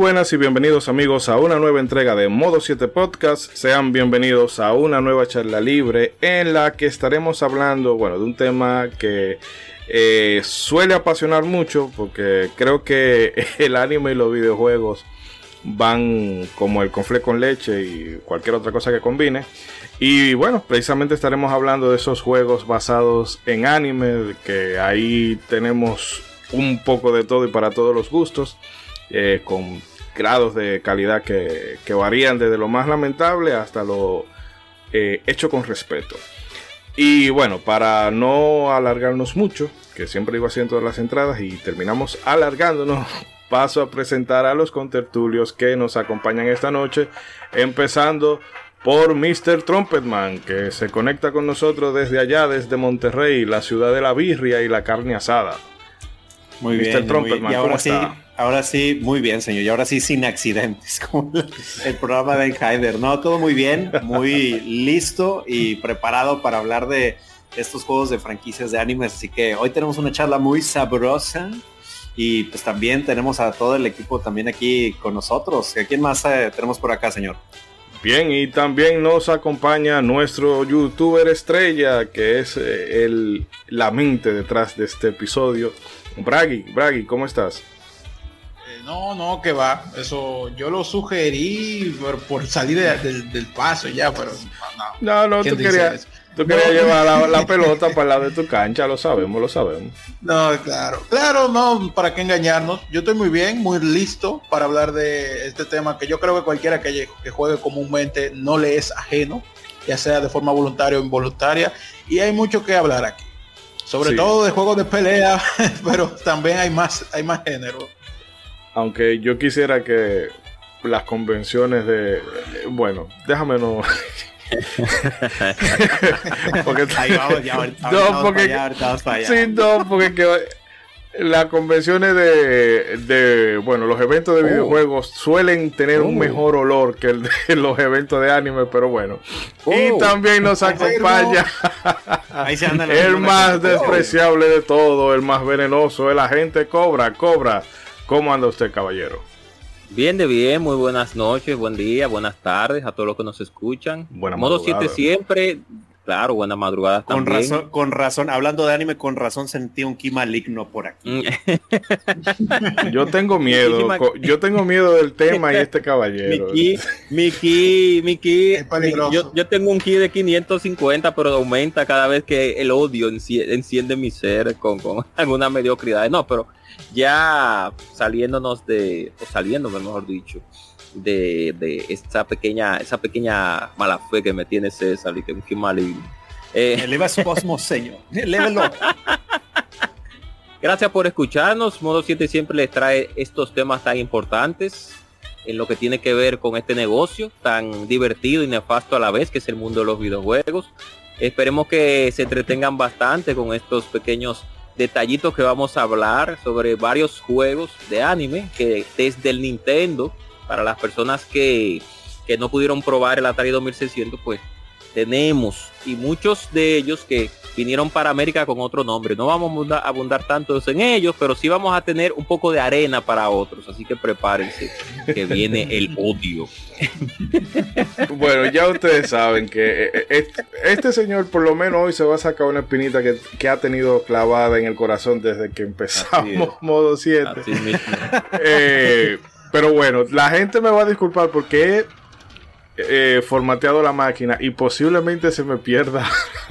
Buenas y bienvenidos amigos a una nueva entrega de Modo 7 Podcast. Sean bienvenidos a una nueva charla libre en la que estaremos hablando, bueno, de un tema que eh, suele apasionar mucho porque creo que el anime y los videojuegos van como el confle con leche y cualquier otra cosa que combine. Y bueno, precisamente estaremos hablando de esos juegos basados en anime, que ahí tenemos un poco de todo y para todos los gustos. Eh, con grados de calidad que, varían desde lo más lamentable hasta lo eh, hecho con respeto. Y bueno, para no alargarnos mucho, que siempre digo así todas las entradas y terminamos alargándonos, paso a presentar a los contertulios que nos acompañan esta noche, empezando por Mr. Trumpetman, que se conecta con nosotros desde allá, desde Monterrey, la ciudad de la birria y la carne asada. Muy bien. y ahora sí, ahora sí, muy bien, señor. Y ahora sí, sin accidentes, como el programa de Heider. No, todo muy bien, muy listo y preparado para hablar de estos juegos de franquicias de animes. Así que hoy tenemos una charla muy sabrosa. Y pues también tenemos a todo el equipo también aquí con nosotros. ¿Quién más eh, tenemos por acá, señor? Bien, y también nos acompaña nuestro youtuber estrella, que es eh, el, la mente detrás de este episodio, Bragi, Bragi, ¿cómo estás? Eh, no, no, que va. Eso yo lo sugerí por, salir del paso ya, pero no. No, no, tú querías, tú querías llevar la, pelota para el lado de tu cancha, lo sabemos, lo sabemos. No, claro, claro, no, para qué engañarnos. Yo estoy muy bien, muy listo para hablar de este tema que yo creo que cualquiera que, que juegue comúnmente no le es ajeno, ya sea de forma voluntaria o involuntaria, y hay mucho que hablar aquí. Sobre todo de juegos de pelea, pero también hay más, hay más género. Aunque yo quisiera que las convenciones de. Bueno, déjame no. porque, Ahí vamos, ya, no, porque, sí, no, porque que, las convenciones de, bueno, los eventos de oh. videojuegos suelen tener un oh. mejor olor que el de los eventos de anime, pero bueno. Y oh. también nos acompaña el más despreciable de todo, el más venenoso, el agente Cobra. Cobra, ¿cómo anda usted, caballero? Bien de bien, muy buenas noches, buen día, buenas tardes a todos los que nos escuchan. Buena Modo 7 siempre, Claro, buena madrugada con Razón, con razón, hablando de anime, con razón sentí un ki maligno por aquí. Mm. yo tengo miedo, yo tengo miedo del tema y este caballero. Mi ki, mi ki, yo, yo, tengo un ki de 550, pero aumenta cada vez que el odio enciende mi ser con, con alguna mediocridad. No, pero ya saliéndonos de, o saliéndome mejor dicho, de, de esa pequeña esa pequeña mala fe que me tiene César y que es maligno. Eh, Eleva su cosmos, señor. Gracias por escucharnos. Modo 7 siempre les trae estos temas tan importantes en lo que tiene que ver con este negocio tan divertido y nefasto a la vez que es el mundo de los videojuegos. Esperemos que se entretengan bastante con estos pequeños detallitos que vamos a hablar sobre varios juegos de anime que desde el Nintendo para las personas que, que no pudieron probar el Atari 2600, pues tenemos y muchos de ellos que vinieron para América con otro nombre. No vamos a abundar, tanto en ellos, pero sí vamos a tener un poco de arena para otros. Así que prepárense, que viene el odio. Bueno, ya ustedes saben que eh, eh, este, señor por lo menos hoy se va a sacar una espinita que, que ha tenido clavada en el corazón desde que empezamos modo 7. Pero bueno, la gente me va a disculpar porque he eh, formateado la máquina y posiblemente se me pierda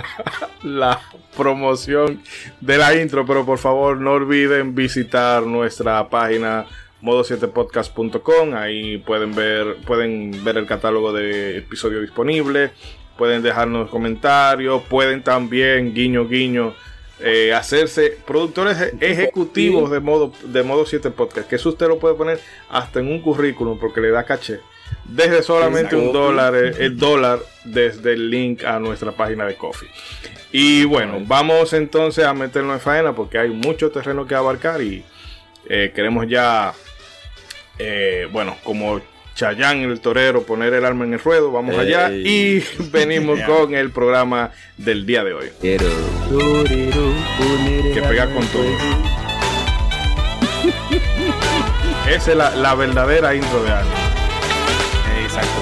la promoción de la intro. Pero por favor, no olviden visitar nuestra página modo7podcast.com. Ahí pueden ver, pueden ver el catálogo de episodios disponibles. Pueden dejarnos comentarios. Pueden también, guiño, guiño eh, hacerse productores ejecutivos de modo, de modo 7 podcast, que eso usted lo puede poner hasta en un currículum porque le da caché. Desde solamente un dólar, eh, el, dólar desde el link a nuestra página de Coffee. Y bueno, vamos entonces a meternos en faena porque hay mucho terreno que abarcar y eh, queremos ya, bueno, como Chayán el torero poner el alma en el ruedo. Vamos allá y venimos con el programa del día de hoy. Que pega con todo. Esa es la, la verdadera intro de anime. Exacto.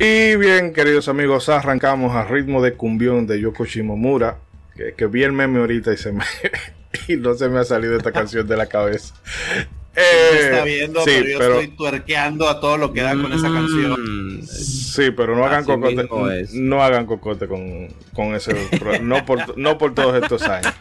Y bien, queridos amigos, arrancamos a ritmo de cumbión de Yoko Shimomura. Que, que vi el meme ahorita y se me y no se me ha salido esta canción de la cabeza. Eh, está viendo, pero yo estoy tuerqueando a todo lo que da con esa canción. Sí, pero no hagan cocote. No hagan cocote con, con ese. no, por, no por todos estos años.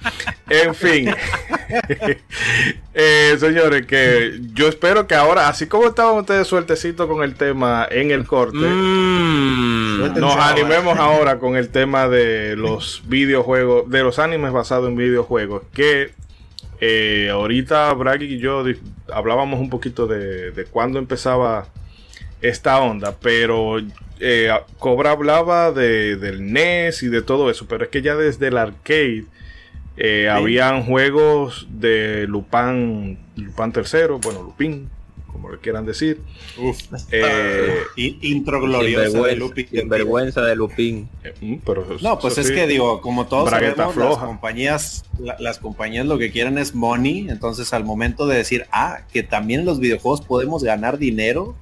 En fin. eh, señores, que yo espero que ahora, así como estaban ustedes sueltecitos con el tema en el corte, mm. nos animemos ahora con el tema de los videojuegos, de los animes basados en videojuegos. Que eh, ahorita Bragg y yo hablábamos un poquito de, de cuándo empezaba esta onda, pero eh, Cobra hablaba de, del NES y de todo eso, pero es que ya desde el arcade eh, habían juegos de Lupin, Lupin tercero, bueno, Lupin, como le quieran decir. Uf, eh, intro gloriosa de Lupin. vergüenza de Lupin. Eh, mm, no, pues es que digo, como todos sabemos, las compañías, las compañías lo que quieren es money, entonces al momento de decir, ah, que también en los videojuegos podemos ganar dinero,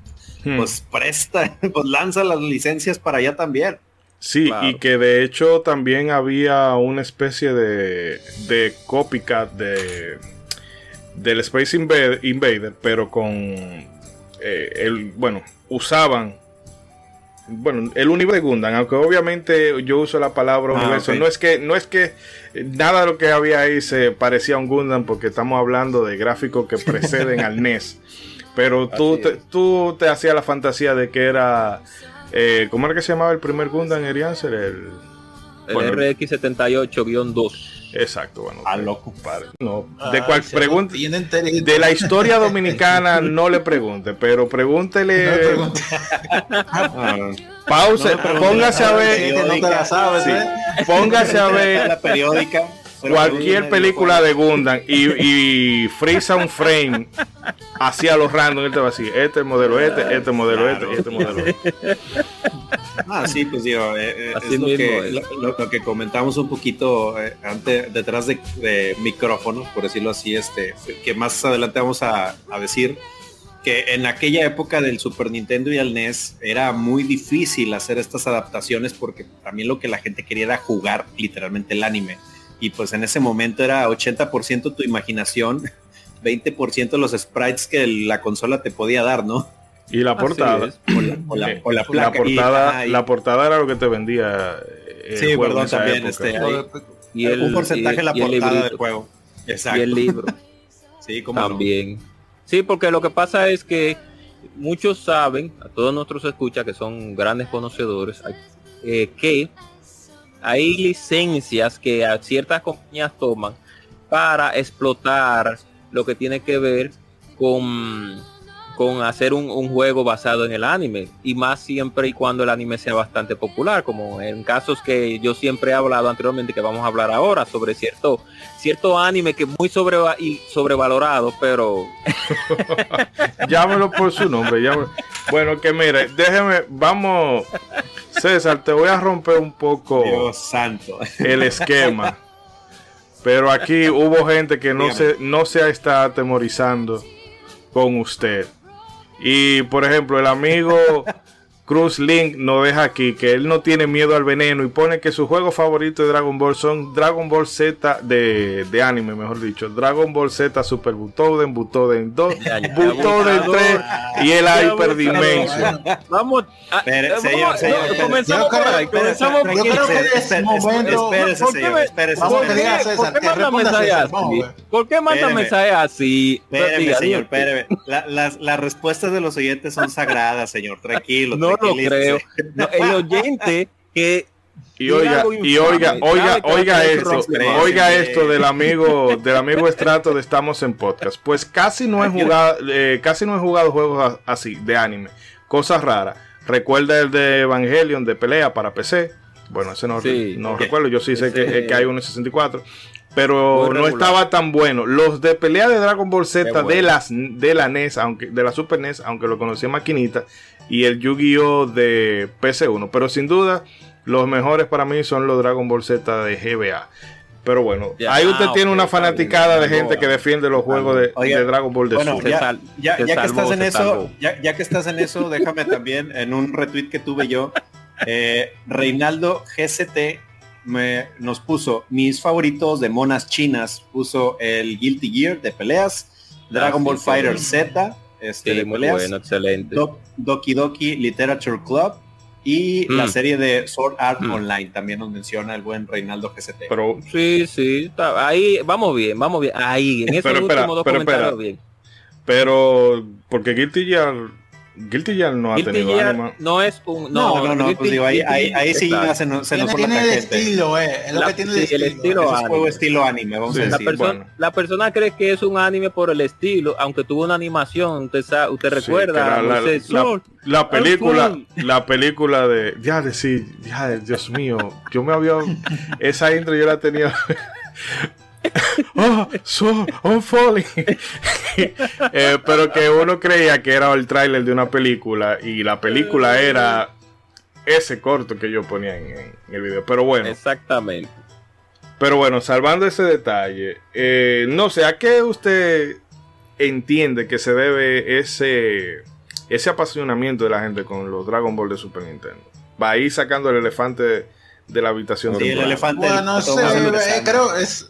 hmm. pues presta, pues lanza las licencias para allá también. Sí, y que de hecho también había una especie de, de copycat de del Space Invader, pero con eh, el, bueno, usaban bueno, el universo de Gundam, aunque obviamente yo uso la palabra ah, universo, no es que no es que nada de lo que había ahí se parecía a un Gundam porque estamos hablando de gráficos que preceden al NES. Pero tú tú te hacías la fantasía de que era eh, ¿Cómo era que se llamaba el primer Gundam Erianser? El, el RX78-2. Exacto, bueno. A loco. Padre. No, de cual pregunta de la historia dominicana no le pregunte, pero pregúntele. No ah, Pause, póngase a ver. No te la sabes, ¿eh? Póngase a ver. La periódica cualquier película de Gundam y, y frisa un frame hacia los random, él te va a decir, este modelo este, este modelo este, este modelo este. Ah, sí, pues digo, eh, eh, es, lo, que, lo, que, comentamos un poquito eh, antes, detrás de, de, micrófonos, por decirlo así, este, que más adelante vamos a, a decir que en aquella época del Super Nintendo y el NES era muy difícil hacer estas adaptaciones porque también lo que la gente quería era jugar literalmente el anime y pues en ese momento era 80% tu imaginación, 20% los sprites que la consola te podía dar, ¿no? Y la portada. O la, o la, portada, la portada era lo que te vendía. Eh, sí, perdón, también. Este, y el, un porcentaje de la portada del juego. Exacto. Y el libro. sí, como también. Sí, porque lo que pasa es que muchos saben, a todos nuestros escuchas que son grandes conocedores, eh, que hay licencias que ciertas compañías toman para explotar lo que tiene que ver con con hacer un, juego basado en el anime y más siempre y cuando el anime sea bastante popular como en casos que yo siempre he hablado anteriormente que vamos a hablar ahora sobre cierto cierto anime que es muy sobre y sobrevalorado pero llámelo por su nombre bueno que mire déjeme vamos César te voy a romper un poco santo. el esquema pero aquí hubo gente que no se no se está atemorizando con usted y por ejemplo, el amigo Cruz Link nos deja aquí que él no tiene miedo al veneno y pone que su juego favorito de Dragon Ball son Dragon Ball Z de, de anime, mejor dicho. Dragon Ball Z Super Butoden, Butoden 2, Butoden 3 y el Hyper Dimension. Vamos, señor, señor, comenzamos por ahí, comenzamos por ahí. Espérese, señor, espérese. ¿Por qué manda mensaje así? ¿Por qué manda mensaje así? Espéreme, señor, espéreme. Las respuestas de los oyentes son sagradas, señor, tranquilo. No lo creo. el oyente que y oiga, y oiga, oiga, oiga esto, oiga esto del amigo, del amigo Estrato de Estamos en Podcast. Pues casi no he jugado, eh, casi no he jugado juegos así, de anime. Cosas raras. Recuerda el de Evangelion de pelea para PC. Bueno, ese no, no recuerdo. Yo sí sé que, que, hay uno en 64. Pero no estaba tan bueno. Los de pelea de Dragon Ball Z de, las, de la NES, aunque, de la Super NES, aunque lo conocí en maquinita, y el Yu-Gi-Oh! de PC1. Pero sin duda, los mejores para mí son los Dragon Ball Z de GBA. Pero bueno, ahí usted tiene una fanaticada de gente que defiende los juegos de, Dragon Ball de bueno, ya, ya, que estás en eso, ya, que estás en eso, déjame también en un retweet que tuve yo, eh, Reinaldo GCT me, nos puso mis favoritos de monas chinas, puso el Guilty Gear de peleas, Dragon ah, Ball Fighter Z, este, de peleas, bueno, excelente. Doki Doki Literature Club y la mm. serie de Sword Art mm. Online también nos menciona el buen Reinaldo GCT. Pero sí, sí, ahí vamos bien, vamos bien. Ahí en esos últimos dos comentarios bien. Pero porque Guilty Gear Guilty Gear no ha tenido Gear No es un. No, no, no, pues digo, ahí, ahí, ahí sí se, se nos tiene, tiene el estilo, eh. Es lo que tiene el estilo. El estilo es juego estilo anime, vamos a decir. La, persona, la persona cree que es un anime por el estilo, aunque tuvo una animación, usted, sabe, usted recuerda. La, la, la, película, la película de. Ya, de sí, ya, Dios mío. Yo me había. Esa intro yo la tenía. oh, so, I'm falling. Eh, pero que uno creía que era el tráiler de una película y la película era ese corto que yo ponía en, el video. Pero bueno. Exactamente. Pero bueno, salvando ese detalle, eh, no sé, ¿a qué usted entiende que se debe ese, ese apasionamiento de la gente con los Dragon Ball de Super Nintendo? Va a ir sacando el elefante de la habitación. Sí, el elefante. Bueno, no sé, eh, creo es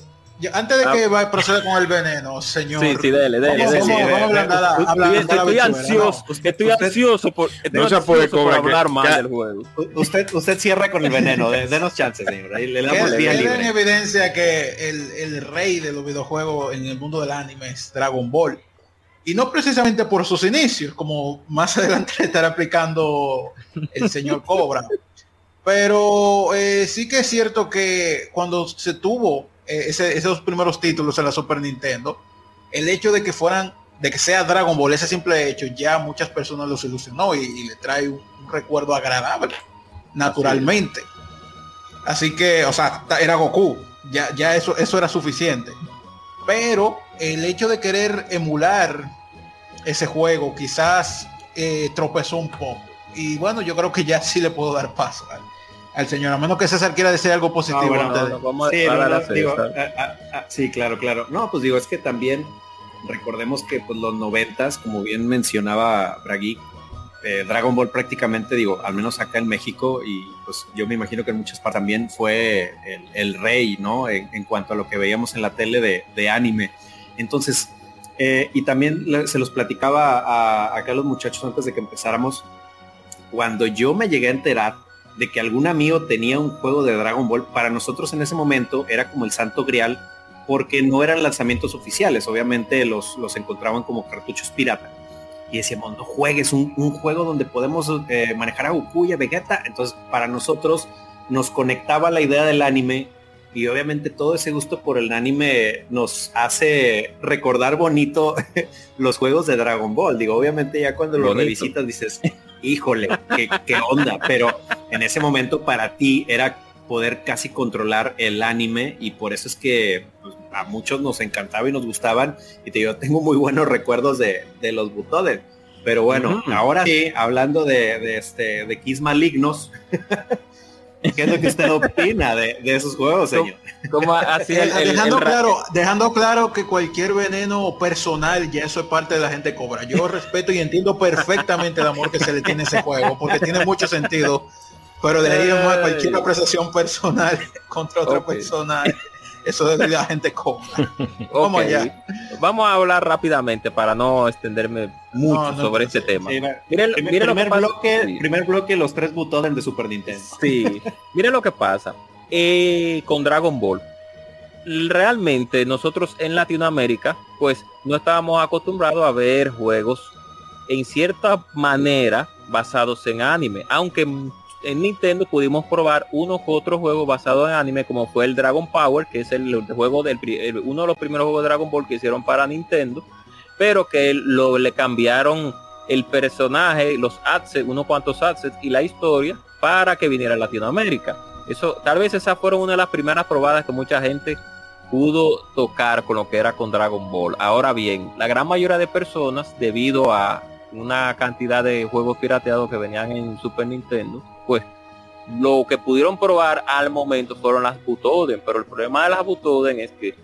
antes de ah. que vaya proceda con el veneno, señor. Sí, sí, dele, dele. Vamos, vamos, vamos, estoy ansioso, estoy ansioso por, no se puede cobrar hablar mal del juego. Usted, usted cierra con el veneno, denos chances, señor. Ahí le damos vía libre. en evidencia que el, el rey de los videojuegos en el mundo del anime es Dragon Ball. Y no precisamente por sus inicios, como más adelante le estará explicando el señor Cobra. Pero eh, sí que es cierto que cuando se tuvo eh, esos primeros títulos en la Super Nintendo, el hecho de que fueran, de que sea Dragon Ball, ese simple hecho, ya muchas personas los ilusionó y, le trae un, recuerdo agradable, naturalmente. Así que, o sea, era Goku, ya, ya eso, eso era suficiente. Pero el hecho de querer emular ese juego quizás eh, tropezó un poco. Y bueno, yo creo que ya sí le puedo dar paso al señor, a menos que César quiera decir algo positivo. sí, claro, claro. No, pues digo, es que también recordemos que pues los noventas, como bien mencionaba Bragui, eh, Dragon Ball prácticamente, digo, al menos acá en México, y pues yo me imagino que en muchas partes también fue el, rey, ¿no? En, cuanto a lo que veíamos en la tele de, anime. Entonces, eh, y también se los platicaba a, acá los muchachos antes de que empezáramos, cuando yo me llegué a enterar de que algún amigo tenía un juego de Dragon Ball, para nosotros en ese momento era como el santo grial, porque no eran lanzamientos oficiales, obviamente los, los encontraban como cartuchos pirata. Y decíamos, no juegues un, juego donde podemos eh, manejar a Goku y a Vegeta. Entonces, para nosotros, nos conectaba la idea del anime y obviamente todo ese gusto por el anime nos hace recordar bonito los juegos de Dragon Ball. Digo, obviamente ya cuando lo revisitas dices, híjole, qué, onda, pero en ese momento para ti era poder casi controlar el anime y por eso es que pues, a muchos nos encantaba y nos gustaban. Y te yo tengo muy buenos recuerdos de, los Butoden. Pero bueno, ahora sí, hablando de, de, este, de Kiss Malignos, ¿Qué es lo que usted opina de, esos juegos, señor? dejando, claro, dejando claro que cualquier veneno personal, ya eso es parte de la gente cobra. Yo respeto y entiendo perfectamente el amor que se le tiene a ese juego, porque tiene mucho sentido. Pero dejaríamos cualquier apreciación personal contra otra persona eso es la gente cobra. Vamos Vamos a hablar rápidamente para no extenderme mucho sobre este tema. miren, primer, bloque, primer bloque, los tres botones de Super Nintendo. Sí, miren lo que pasa. Eh, con Dragon Ball. Realmente nosotros en Latinoamérica, pues no estábamos acostumbrados a ver juegos en cierta manera basados en anime, aunque en Nintendo pudimos probar unos otros juegos basados en anime como fue el Dragon Power, que es el, juego del uno de los primeros juegos de Dragon Ball que hicieron para Nintendo, pero que lo, le cambiaron el personaje, los assets, unos cuantos assets y la historia para que viniera a Latinoamérica. Eso, tal vez esas fueron una de las primeras probadas que mucha gente pudo tocar con lo que era con Dragon Ball. Ahora bien, la gran mayoría de personas, debido a una cantidad de juegos pirateados que venían en Super Nintendo, pues lo que pudieron probar al momento fueron las Butoden, pero el problema de las Butoden es que,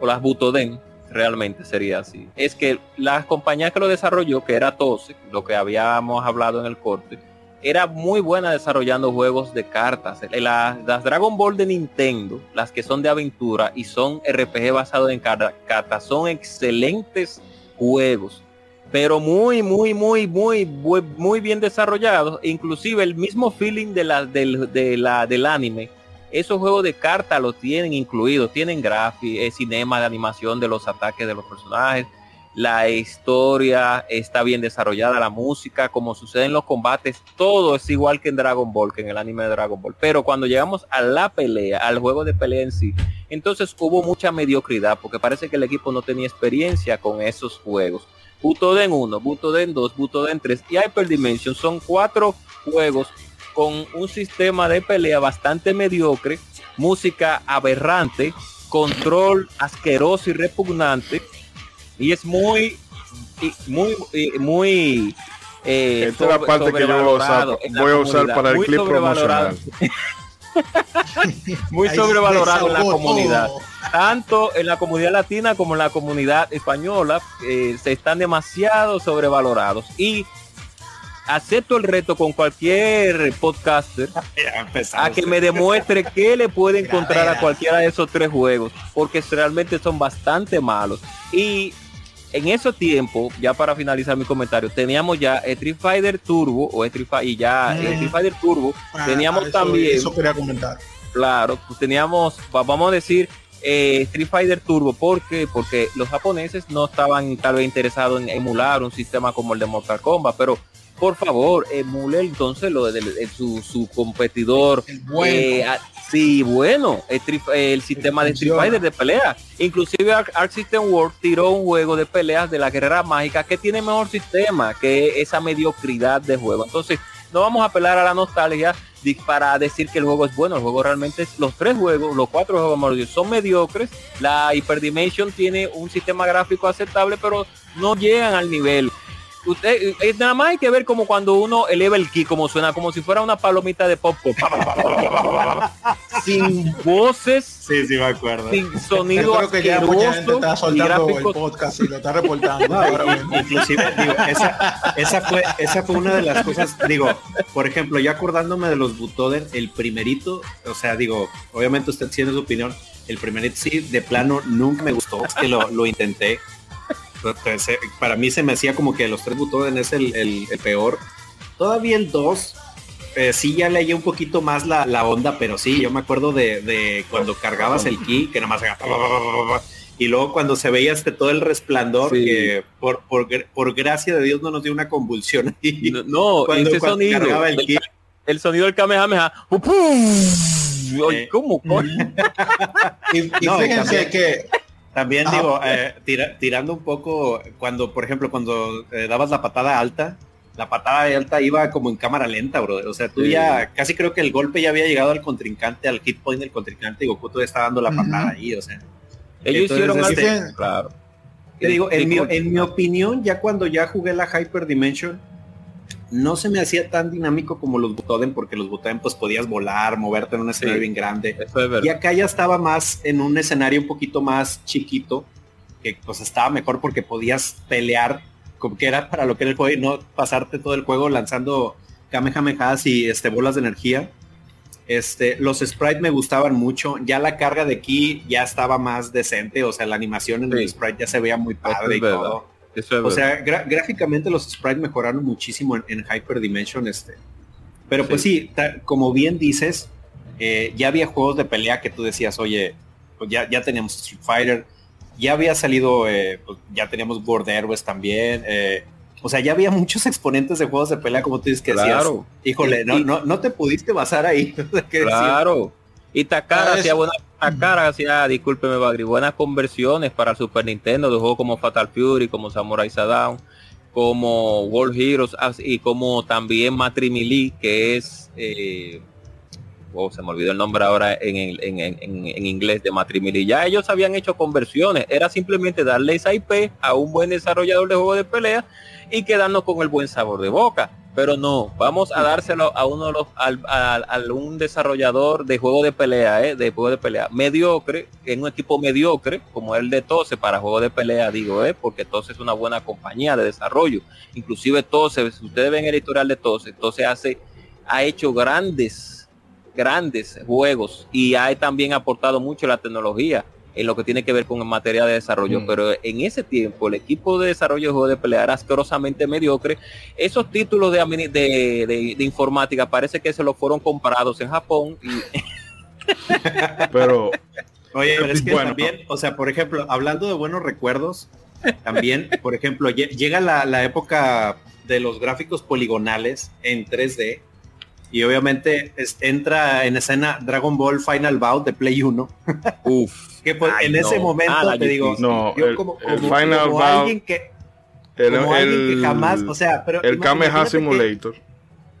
o las Butoden, realmente sería así, es que la compañía que lo desarrolló, que era Tose, lo que habíamos hablado en el corte, era muy buena desarrollando juegos de cartas. Las, las Dragon Ball de Nintendo, las que son de aventura y son RPG basados en cartas, son excelentes juegos pero muy, muy, muy, muy, muy, bien desarrollados. Inclusive el mismo feeling de la, del, de la, del anime. Esos juegos de carta lo tienen incluidos. Tienen gráfico, eh, cinema de animación de los ataques de los personajes. La historia está bien desarrollada, la música, como sucede en los combates, todo es igual que en Dragon Ball, que en el anime de Dragon Ball. Pero cuando llegamos a la pelea, al juego de pelea en sí, entonces hubo mucha mediocridad, porque parece que el equipo no tenía experiencia con esos juegos Butoden 1, Butoden 2, Butoden 3 y Hyper Dimension son cuatro juegos con un sistema de pelea bastante mediocre, música aberrante, control asqueroso y repugnante y es muy muy muy eh, Esta es la parte que yo voy a usar, voy a usar para el clip promocional. muy sobrevalorado en la comunidad. Tanto en la comunidad latina como en la comunidad española eh, se están demasiado sobrevalorados. Y acepto el reto con cualquier podcaster a que me demuestre que le puede encontrar a cualquiera de esos tres juegos, porque realmente son bastante malos. Y en ese tiempo, ya para finalizar mi comentario, teníamos ya Street Fighter Turbo o Street Fighter y ya mm. Street Fighter Turbo, ah, teníamos también eso quería comentar. Claro, pues teníamos, vamos a decir, eh, Street Fighter Turbo, ¿por qué? Porque los japoneses no estaban tal vez interesados en emular un sistema como el de Mortal Kombat, pero por favor, emule entonces lo de, su, su, competidor. Eh, sí, bueno, el, sistema de Street Fighter de pelea. Inclusive Arc, System World tiró un juego de peleas de la guerrera mágica que tiene mejor sistema que esa mediocridad de juego. Entonces, no vamos a apelar a la nostalgia para decir que el juego es bueno. El juego realmente es, los tres juegos, los cuatro juegos son mediocres. La Hyperdimension tiene un sistema gráfico aceptable, pero no llegan al nivel usted eh, nada más hay que ver como cuando uno eleva el ki, como suena, como si fuera una palomita de pop, sin voces, sí, sí me acuerdo, sin sonido creo que ya mucha gente está soltando el podcast y lo está reportando. inclusive, digo, esa, esa, fue, esa fue una de las cosas, digo, por ejemplo, ya acordándome de los Butoden, el primerito, o sea, digo, obviamente usted tiene su opinión, el primerito sí, de plano, nunca me gustó, es que lo, lo intenté, eh, para mí se me hacía como que los tres botones es el, peor. Todavía el 2, eh, sí ya leía un poquito más la, onda, pero sí, yo me acuerdo de, cuando cargabas el ki, que nada más y luego cuando se veía este todo el resplandor, que por, por, gracia de Dios no nos dio una convulsión No, cuando, ese sonido, cargaba el ki. el sonido del Kamehameha. ¿Cómo? y, fíjense que también digo, eh, tirando un poco, cuando, por ejemplo, cuando eh, dabas la patada alta, la patada alta iba como en cámara lenta, bro. O sea, tú ya, casi creo que el golpe ya había llegado al contrincante, al hit point del contrincante, y Goku todavía está dando la patada ahí, o sea. Ellos hicieron este, claro. digo, en mi, en mi opinión, ya cuando ya jugué la Hyper Dimension, no se me hacía tan dinámico como los Butoden, porque los Butoden pues podías volar, moverte en un escenario bien grande. y acá ya estaba más en un escenario un poquito más chiquito, que pues estaba mejor porque podías pelear, como que era para lo que era el juego y no pasarte todo el juego lanzando kamehamehas y este, bolas de energía. Este, los sprites me gustaban mucho. Ya la carga de aquí ya estaba más decente. O sea, la animación en el sprite ya se veía muy padre y todo o sea, gráficamente los sprites mejoraron muchísimo en, Hyper Dimension este. Pero pues sí, como bien dices, eh, ya había juegos de pelea que tú decías, oye, pues ya, ya teníamos Street Fighter, ya había salido, eh, pues ya teníamos World Heroes también. Eh, o sea, ya había muchos exponentes de juegos de pelea, como tú dices que claro. híjole, no, no, no te pudiste basar ahí. claro. Y Takara hacía buena, Takara hacía, discúlpeme Bagri, buenas conversiones para Super Nintendo de juegos como Fatal Fury, como Samurai Shodown, como World Heroes y como también Matrimili, que es eh, oh, se me olvidó el nombre ahora en, en, en, en inglés de Matrimili. Ya ellos habían hecho conversiones, era simplemente darle esa IP a un buen desarrollador de juegos de pelea y quedarnos con el buen sabor de boca pero no, vamos a dárselo a uno de los, al, un desarrollador de juego de pelea, ¿eh? de juego de pelea mediocre, en un equipo mediocre, como el de Tose para juego de pelea, digo, ¿eh? porque Tose es una buena compañía de desarrollo. Inclusive Tose, si ustedes ven el editorial de Tose, Tose hace, ha hecho grandes, grandes juegos y ha también aportado mucho la tecnología en lo que tiene que ver con materia de desarrollo, mm. pero en ese tiempo el equipo de desarrollo de juegos de pelea era asquerosamente mediocre. Esos títulos de, de, de, informática parece que se los fueron comprados en Japón. pero... Oye, pero es que también, o sea, por ejemplo, hablando de buenos recuerdos, también, por ejemplo, llega la, la época de los gráficos poligonales en 3D y obviamente entra en escena Dragon Ball Final Bout de Play 1. Uf. Que pues, en ese momento te digo, yo como, Final Bout, alguien que como alguien que jamás, o sea, pero el Kameha Simulator.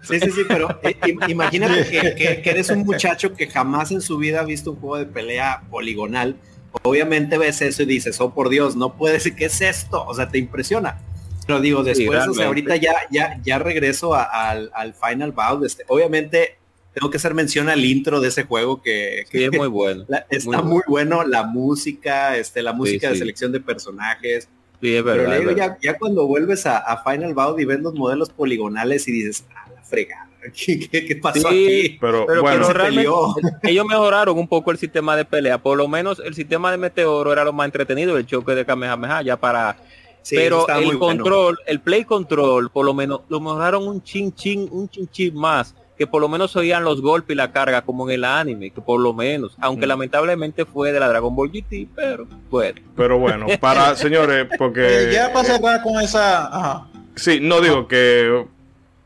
sí, sí, sí, pero eh, imagínate que, que, eres un muchacho que jamás en su vida ha visto un juego de pelea poligonal. Obviamente ves eso y dices, oh por Dios, no puede ser, ¿qué es esto? O sea, te impresiona. Pero digo, después, o sea, ahorita ya, ya, ya regreso al, al, Final Bout. Este, obviamente, tengo que hacer mención al intro de ese juego que, es muy bueno. está muy bueno. la música, este, la música de selección de personajes. Sí, es verdad, Pero ya, ya, cuando vuelves a, a, Final Bout y ves los modelos poligonales y dices, ah, la fregada. ¿Qué, qué, pasó aquí? Pero, bueno, ellos mejoraron un poco el sistema de pelea. Por lo menos el sistema de Meteoro era lo más entretenido, el choque de Kamehameha, ya para pero el control, el play control, por lo menos lo mejoraron un chin chin, un chin chin más, que por lo menos oían los golpes y la carga como en el anime, que por lo menos, aunque mm. lamentablemente fue de la Dragon Ball GT, pero bueno. Pero bueno, para señores, porque ya para cerrar con esa, Ajá. Sí, no digo que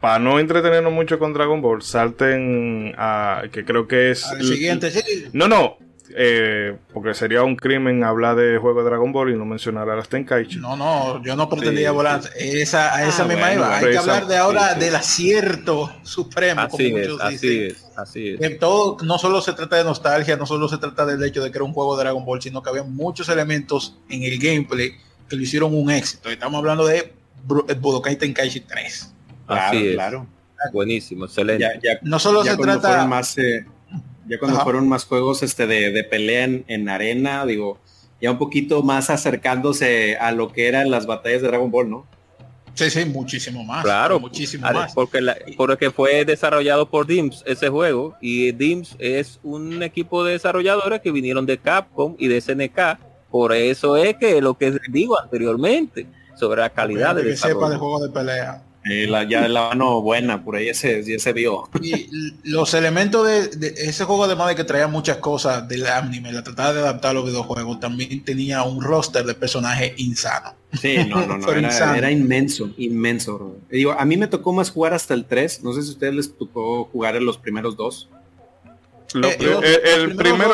para no entretenernos mucho con Dragon Ball, salten a que creo que es el siguiente, sí. No, no, eh, porque sería un crimen hablar de juego de Dragon Ball y no mencionar a las Tenkaichi. No, no, yo no pretendía volar esa, a esa ah, misma iba. Hay que hablar de ahora del acierto supremo. Así es, así es, así es. todo no solo se trata de nostalgia, no solo se trata del hecho de que era un juego de Dragon Ball, sino que había muchos elementos en el gameplay que lo hicieron un éxito. Estamos hablando de Budokai Tenkaichi 3. Así claro, es. Buenísimo, excelente. no solo se trata más eh, ya cuando fueron más juegos este de, de pelea en, arena, digo, ya un poquito más acercándose a lo que eran las batallas de Dragon Ball, ¿no? Sí, sí, muchísimo más. Claro, muchísimo más. Porque, porque fue desarrollado por DIMS ese juego y DIMS es un equipo de desarrolladores que vinieron de Capcom y de SNK. Por eso es que lo que digo anteriormente sobre la calidad de sepa de juegos de pelea. La, ya la mano buena, por ahí ya se, vio. Y los elementos de, ese juego, además de que traía muchas cosas del anime, la trataba de adaptar a los videojuegos, también tenía un roster de personajes insano. Sí, no, no, no, era, inmenso, inmenso. Digo, a mí me tocó más jugar hasta el 3, no sé si a ustedes les tocó jugar en los primeros dos. Eh, el, primero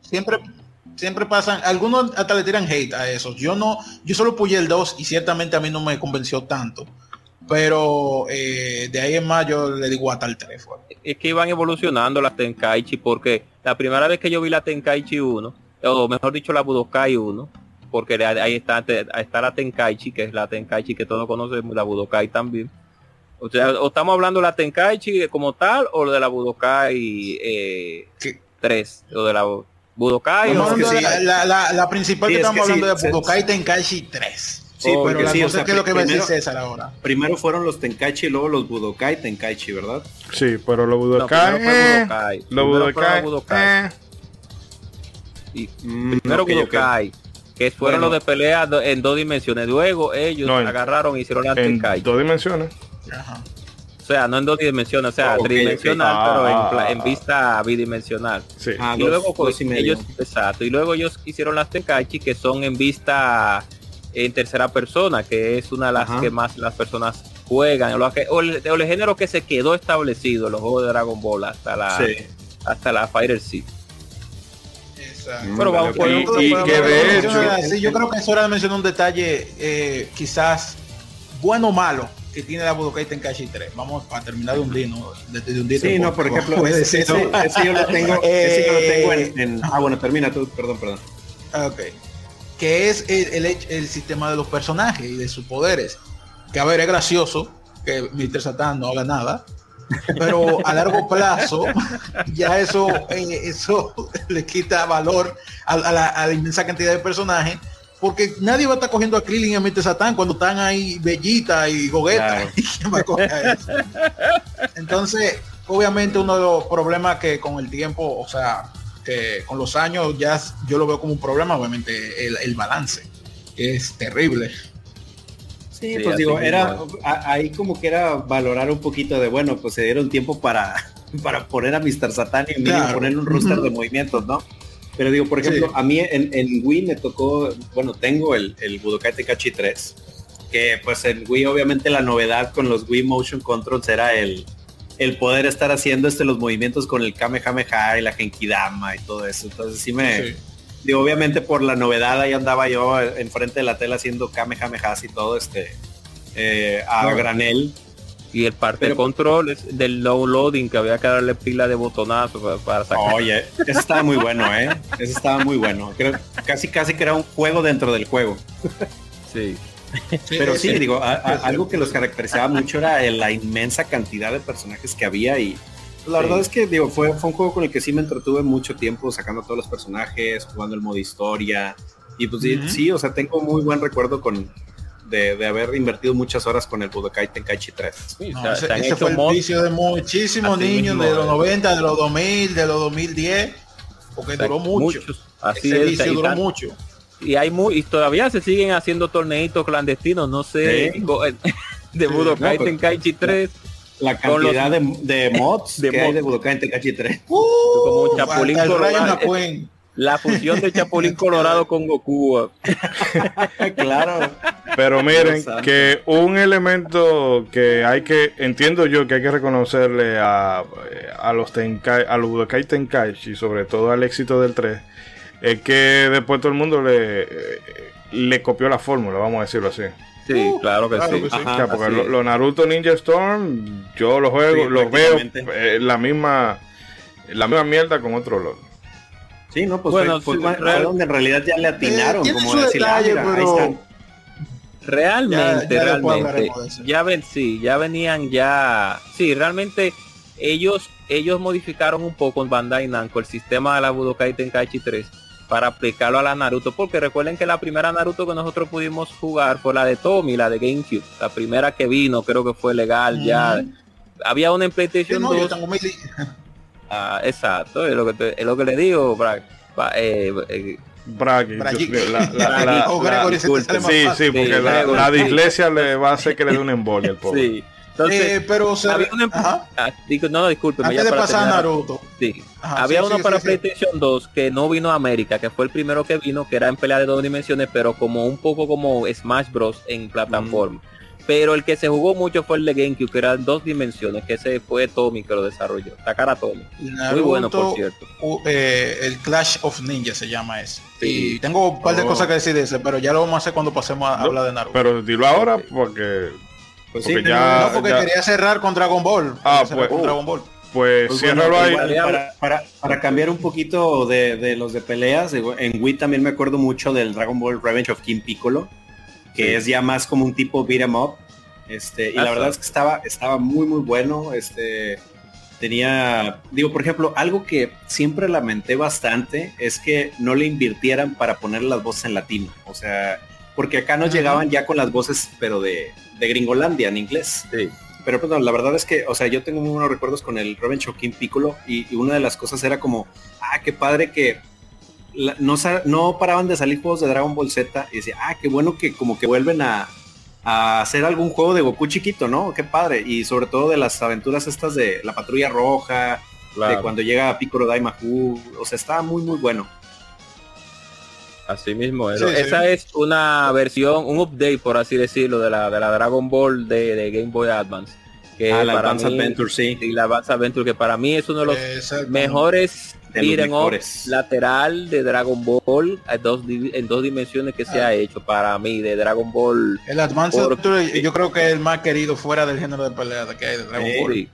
siempre siempre pasan, algunos hasta le tiran hate a esos. Yo no, yo solo puse el 2 y ciertamente a mí no me convenció tanto. Pero eh, de ahí en más yo le digo hasta el 3. Es que iban evolucionando las Tenkaichi porque la primera vez que yo vi la Tenkaichi 1, o mejor dicho la Budokai 1, porque ahí está, está la Tenkaichi, que es la Tenkaichi que todos conocemos, la Budokai también. O sea, o estamos hablando de la Tenkaichi como tal o de la Budokai eh, 3, o de la Budokai. la, la, principal que estamos hablando de Budokai Tenkaichi 3. Sí, pero la cosa es que lo que a decir César ahora. Primero fueron los Tenkaichi y luego los Budokai Tenkaichi, ¿verdad? Sí, pero los Budokai. Eh, los Budokai. Budokai. Eh. Y mm, primero Budokai. Que fueron los de pelea en dos dimensiones. Luego ellos agarraron y hicieron la Tenkaichi. En dos dimensiones. Ajá. O sea, no en dos dimensiones, o sea, tridimensional, pero en, ah. vista bidimensional. Sí. Ah, y luego pues, ellos, exacto, y luego ellos hicieron las Tenkaichi que son en vista en tercera persona, que es una de las que más las personas juegan, o, el, género que se quedó establecido en los juegos de Dragon Ball hasta la hasta la Fighter Seed. Pero vamos, y, y, que de hecho, yo creo que es hora de mencionar un detalle eh, quizás bueno o malo que tiene la Budokai Tenkaichi 3. Vamos a terminar de un día, ¿no? De, un día sí, no, por ejemplo, ese, ese, yo lo tengo, ese yo lo tengo en, en, Ah, bueno, termina tú, perdón, perdón. Ok. Que es el, el, el, sistema de los personajes y de sus poderes. Que a ver, es gracioso que Mr. Satan no haga nada. Pero a largo plazo, ya eso, eh, eso le quita valor a, a, la, a la inmensa cantidad de personajes porque nadie va a estar cogiendo a Krillin y a Mr. Satan cuando están ahí Bellita y Gogeta. Entonces, obviamente uno de los problemas que con el tiempo, o sea, que con los años ya yo lo veo como un problema, obviamente, el, balance, que es terrible. Sí, pues digo, era ahí como que era valorar un poquito de, bueno, pues se dieron tiempo para, para poner a Mr. Satan y poner un roster de movimientos, ¿no? Pero digo, por ejemplo, a mí en, Wii me tocó, bueno, tengo el, el Budokai Tenkaichi 3, que pues en Wii obviamente la novedad con los Wii Motion Controls era el, el poder estar haciendo este los movimientos con el Kamehameha y la Genkidama y todo eso. Entonces sí me... Digo, obviamente por la novedad ahí andaba yo enfrente de la tela haciendo Kamehameha y todo este eh, a granel y el parte de control es del low loading que había que darle pila de botonazo para, sacar. Oye, eso estaba muy bueno, ¿eh? Eso estaba muy bueno. Creo casi casi que era un juego dentro del juego. Sí. Pero sí, digo, algo que los caracterizaba mucho era la inmensa cantidad de personajes que había y la verdad es que digo, fue, fue un juego con el que sí me entretuve mucho tiempo sacando todos los personajes, jugando el modo historia y pues sí, o sea, tengo muy buen recuerdo con, de, haber invertido muchas horas con el Budokai Tenkaichi 3. ese, fue el vicio de muchísimos niños de los 90, de los 2000, de los 2010, porque duró mucho. Así ese duró mucho. Y hay muy, y todavía se siguen haciendo torneitos clandestinos, no sé, de Budokai pues, Tenkaichi 3 la cantidad de, de, mods de que hay de Budokai Tenkaichi 3. Uh, como Chapulín la fusión de Chapulín Colorado con Goku. claro. Pero miren, que un elemento que hay que, entiendo yo que hay que reconocerle a, a los Tenkai, a los Budokai Tenkaichi, sobre todo al éxito del 3, es que después todo el mundo le, le copió la fórmula, vamos a decirlo así. Sí, claro que sí. porque los Naruto Ninja Storm, yo los juego, los veo eh, la misma la misma mierda con otro olor. Sí, no, pues bueno, fue, donde en realidad ya le atinaron, eh, como decir, Realmente, realmente. Ya ven, sí, ya venían ya. Sí, realmente ellos ellos modificaron un poco en Bandai Namco el sistema de la Budokai Tenkaichi 3 para aplicarlo a la Naruto, porque recuerden que la primera Naruto que nosotros pudimos jugar fue la de Tommy, la de GameCube, la primera que vino, creo que fue legal ya. Había una en PlayStation 2. Ah, exacto, es lo que, es lo que le digo, eh, eh, Bragi. sí, sí, porque la, la, dislexia le va a hacer que le dé un embolia al pobre. Sí. Entonces, eh, pero había uno ah, no, disculpe. Antes de pasar a Naruto. Sí. había uno para PlayStation 2 que no vino a América, que fue el primero que vino, que era en pelea de dos dimensiones, pero como un poco como Smash Bros. en plataforma. Mm. Pero el que se jugó mucho fue el de GameCube, que era en dos dimensiones, que ese fue Tommy que lo desarrolló. Takara Tommy. Muy bueno, por cierto. Eh, el Clash of Ninja se llama ese. Y tengo un par de oh. cosas que decir de ese, pero ya lo vamos a hacer cuando pasemos a hablar de Naruto. Pero dilo ahora porque... Pues porque ya, no, porque quería cerrar con Dragon Ball. Ah, pues, con Dragon Ball. Pues, pues ahí. Para, para, cambiar un poquito de, de, los de peleas, en Wii también me acuerdo mucho del Dragon Ball Revenge of King Piccolo que es ya más como un tipo beat em up. Este, y la verdad es que estaba, estaba muy muy bueno. Este tenía, digo, por ejemplo, algo que siempre lamenté bastante es que no le invirtieran para poner las voces en latino. O sea, porque acá nos llegaban ya con las voces, pero de, de Gringolandia en inglés. Pero pues, la verdad es que, o sea, yo tengo muy buenos recuerdos con el Robin King Piccolo y, y, una de las cosas era como, ah, qué padre que no, no paraban de salir juegos de Dragon Ball Z y decía, ah, qué bueno que como que vuelven a, hacer algún juego de Goku chiquito, ¿no? Qué padre. Y sobre todo de las aventuras estas de la patrulla roja, de cuando llega Piccolo Daimaku, o sea, estaba muy, muy bueno. Así mismo, esa es una versión, un update, por así decirlo, de la, de la Dragon Ball de, Game Boy Advance. Que ah, la Advance Adventure, sí. Y la Advance Adventure, que para mí es uno de los mejores lateral de Dragon Ball en dos dimensiones que se ha ah. hecho para mí de Dragon Ball. El Advance yo creo que es el más querido fuera del género de pelea que hay de Dragon Ball.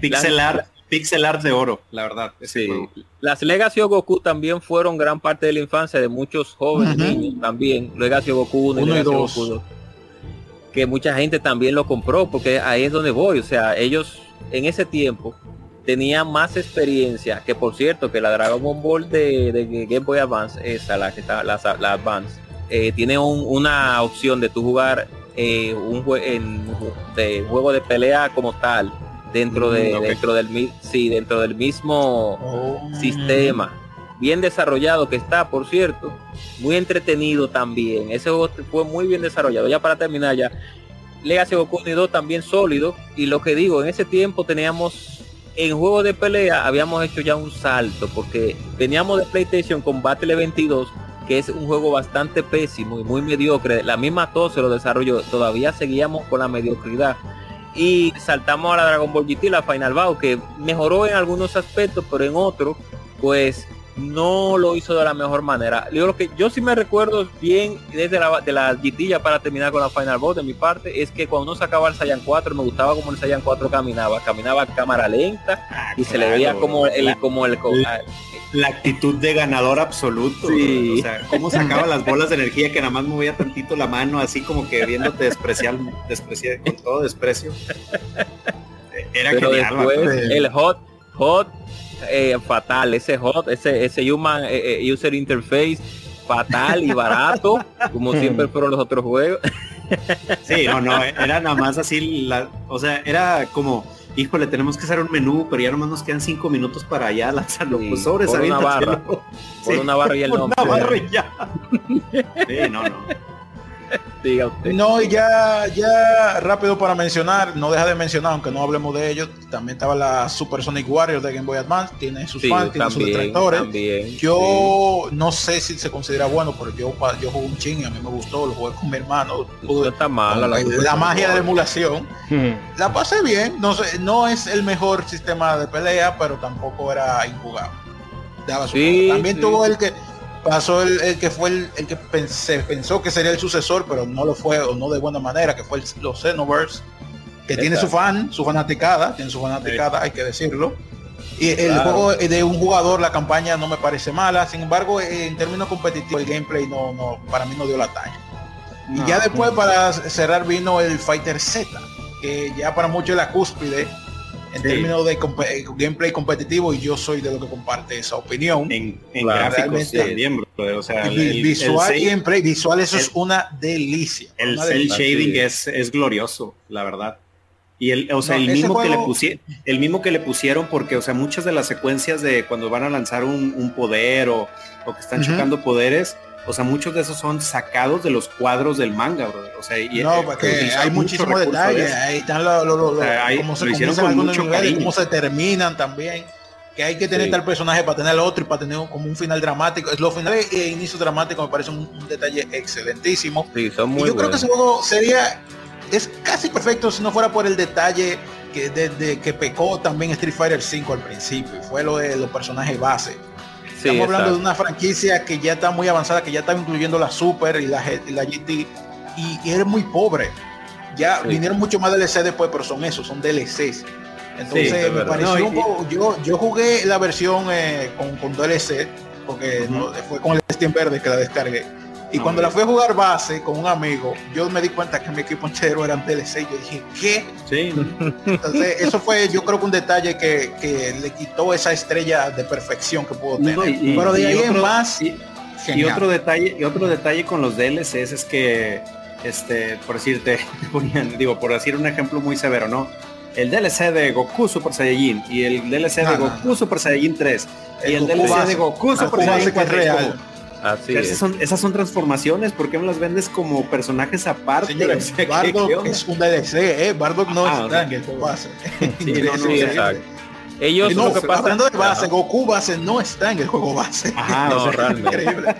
Pixel art, pixel art de oro, la verdad. Sí. Las Legacy of Goku también fueron gran parte de la infancia de muchos jóvenes niños también. Legacy of Goku 1 y Goku 2. Que mucha gente también lo compró porque ahí es donde voy. O sea, ellos en ese tiempo tenía más experiencia, que por cierto, que la Dragon Ball de, Game Boy Advance, esa, la que está, la, Advance, eh, tiene una opción de tu jugar eh, un de juego de pelea como tal dentro de mm, dentro del sí dentro del mismo oh. sistema bien desarrollado que está por cierto muy entretenido también ese juego fue muy bien desarrollado ya para terminar ya Legacy Goku 2 también sólido y lo que digo en ese tiempo teníamos en juego de pelea habíamos hecho ya un salto porque veníamos de PlayStation con Battle 22 que es un juego bastante pésimo y muy mediocre. La misma tos se lo desarrolló. Todavía seguíamos con la mediocridad. Y saltamos a la Dragon Ball GT, la Final Bout, que mejoró en algunos aspectos, pero en otros, pues no lo hizo de la mejor manera. Yo lo que yo sí me recuerdo bien desde la, de la GT para terminar con la Final Boss de mi parte es que cuando uno sacaba el Saiyan 4 me gustaba como el Saiyan 4 caminaba, caminaba a cámara lenta ah, y se le veía como el como el la, actitud de ganador absoluto. Sí. O sea, cómo sacaba las bolas de energía que nada más movía tantito la mano así como que viéndote despreciar, despreciar con todo desprecio. Era Pero después, el hot hot eh, fatal, ese hot, ese, ese human eh, eh, user interface fatal y barato, como siempre fueron los otros juegos. Sí, no, no, era nada más así, la, o sea, era como, híjole, tenemos que hacer un menú, pero ya nomás nos quedan cinco minutos para ya lanzarlo. pues sobre por una barra, por una barra y el nombre. Una barra y ya. Sí, no, no. No, y ya, ya rápido para mencionar, no deja de mencionar, aunque no hablemos de ellos, también estaba la Super Sonic Warriors de Game Boy Advance, tiene sus fans, tiene sus detractores. yo no sé si se considera bueno, pero yo, yo jugué un ching y a mí me gustó, lo jugué con mi hermano. está mal, la, magia de emulación. La pasé bien, no, sé, no es el mejor sistema de pelea, pero tampoco era injugable. también tuvo el que pasó el, que fue el, que pensé, pensó que sería el sucesor, pero no lo fue o no de buena manera, que fue los Xenoverse, que tiene su fan, su fanaticada, tiene su fanaticada, hay que decirlo. Y el juego de un jugador, la campaña no me parece mala, sin embargo, en términos competitivos, el gameplay no, no, para mí no dio la talla. Y ya después, para cerrar, vino el Fighter Z, que ya para muchos es la cúspide en términos de eh, gameplay competitivo y yo soy de lo que comparte esa opinión. En, gráficos también, o sea, visual y gameplay, visual eso es una delicia. El shading es, es glorioso, la verdad. Y el, o sea, el mismo que le pusieron, el mismo que le pusieron, porque, o sea, muchas de las secuencias de cuando van a lanzar un, poder o, que están chocando poderes, o sea, muchos de esos son sacados de los cuadros del manga, bro. O sea, y, no, porque hay muchísimos detalles. Ahí están los, lo, cómo se, hicieron con mucho cómo se terminan también. Que hay que tener tal personaje para tener el otro y para tener como un final dramático. Los finales e inicio dramático me parece un, detalle excelentísimo. Sí, son muy y yo creo que ese juego sería es casi perfecto si no fuera por el detalle que desde que pecó también Street Fighter 5 al principio. Fue lo de los personajes base Estamos hablando de una franquicia que ya está muy avanzada, que ya está incluyendo la Super y la, la GT, y, es muy pobre. Ya vinieron mucho más DLC después, pero son esos, son DLCs. Entonces me pareció un poco, yo, yo jugué la versión eh, con, con, DLC, porque fue con el Steam Verde que la descargué y cuando la fui a jugar base con un amigo, yo me di cuenta que mi equipo entero eran DLC. Yo dije, ¿qué? Sí. Entonces, eso fue, yo creo que un detalle que, le quitó esa estrella de perfección que pudo tener. Pero de ahí en más. Y, otro detalle, y otro detalle con los DLCs es que, este, por decirte, digo, por decir un ejemplo muy severo, ¿no? El DLC de Goku Super Saiyajin y el DLC de Goku Super Saiyajin 3 y el DLC de Goku Super Saiyajin 4 esas, son, esas son transformaciones, ¿por qué me las vendes como personajes aparte? Señores, Bardock es un DLC, ¿eh? Bardock no ah, está en el juego base. Sí, no, no, exacto. Ellos no, lo que pasa, de base, Goku base no está en el juego base. Ajá, no, realmente. Increíble.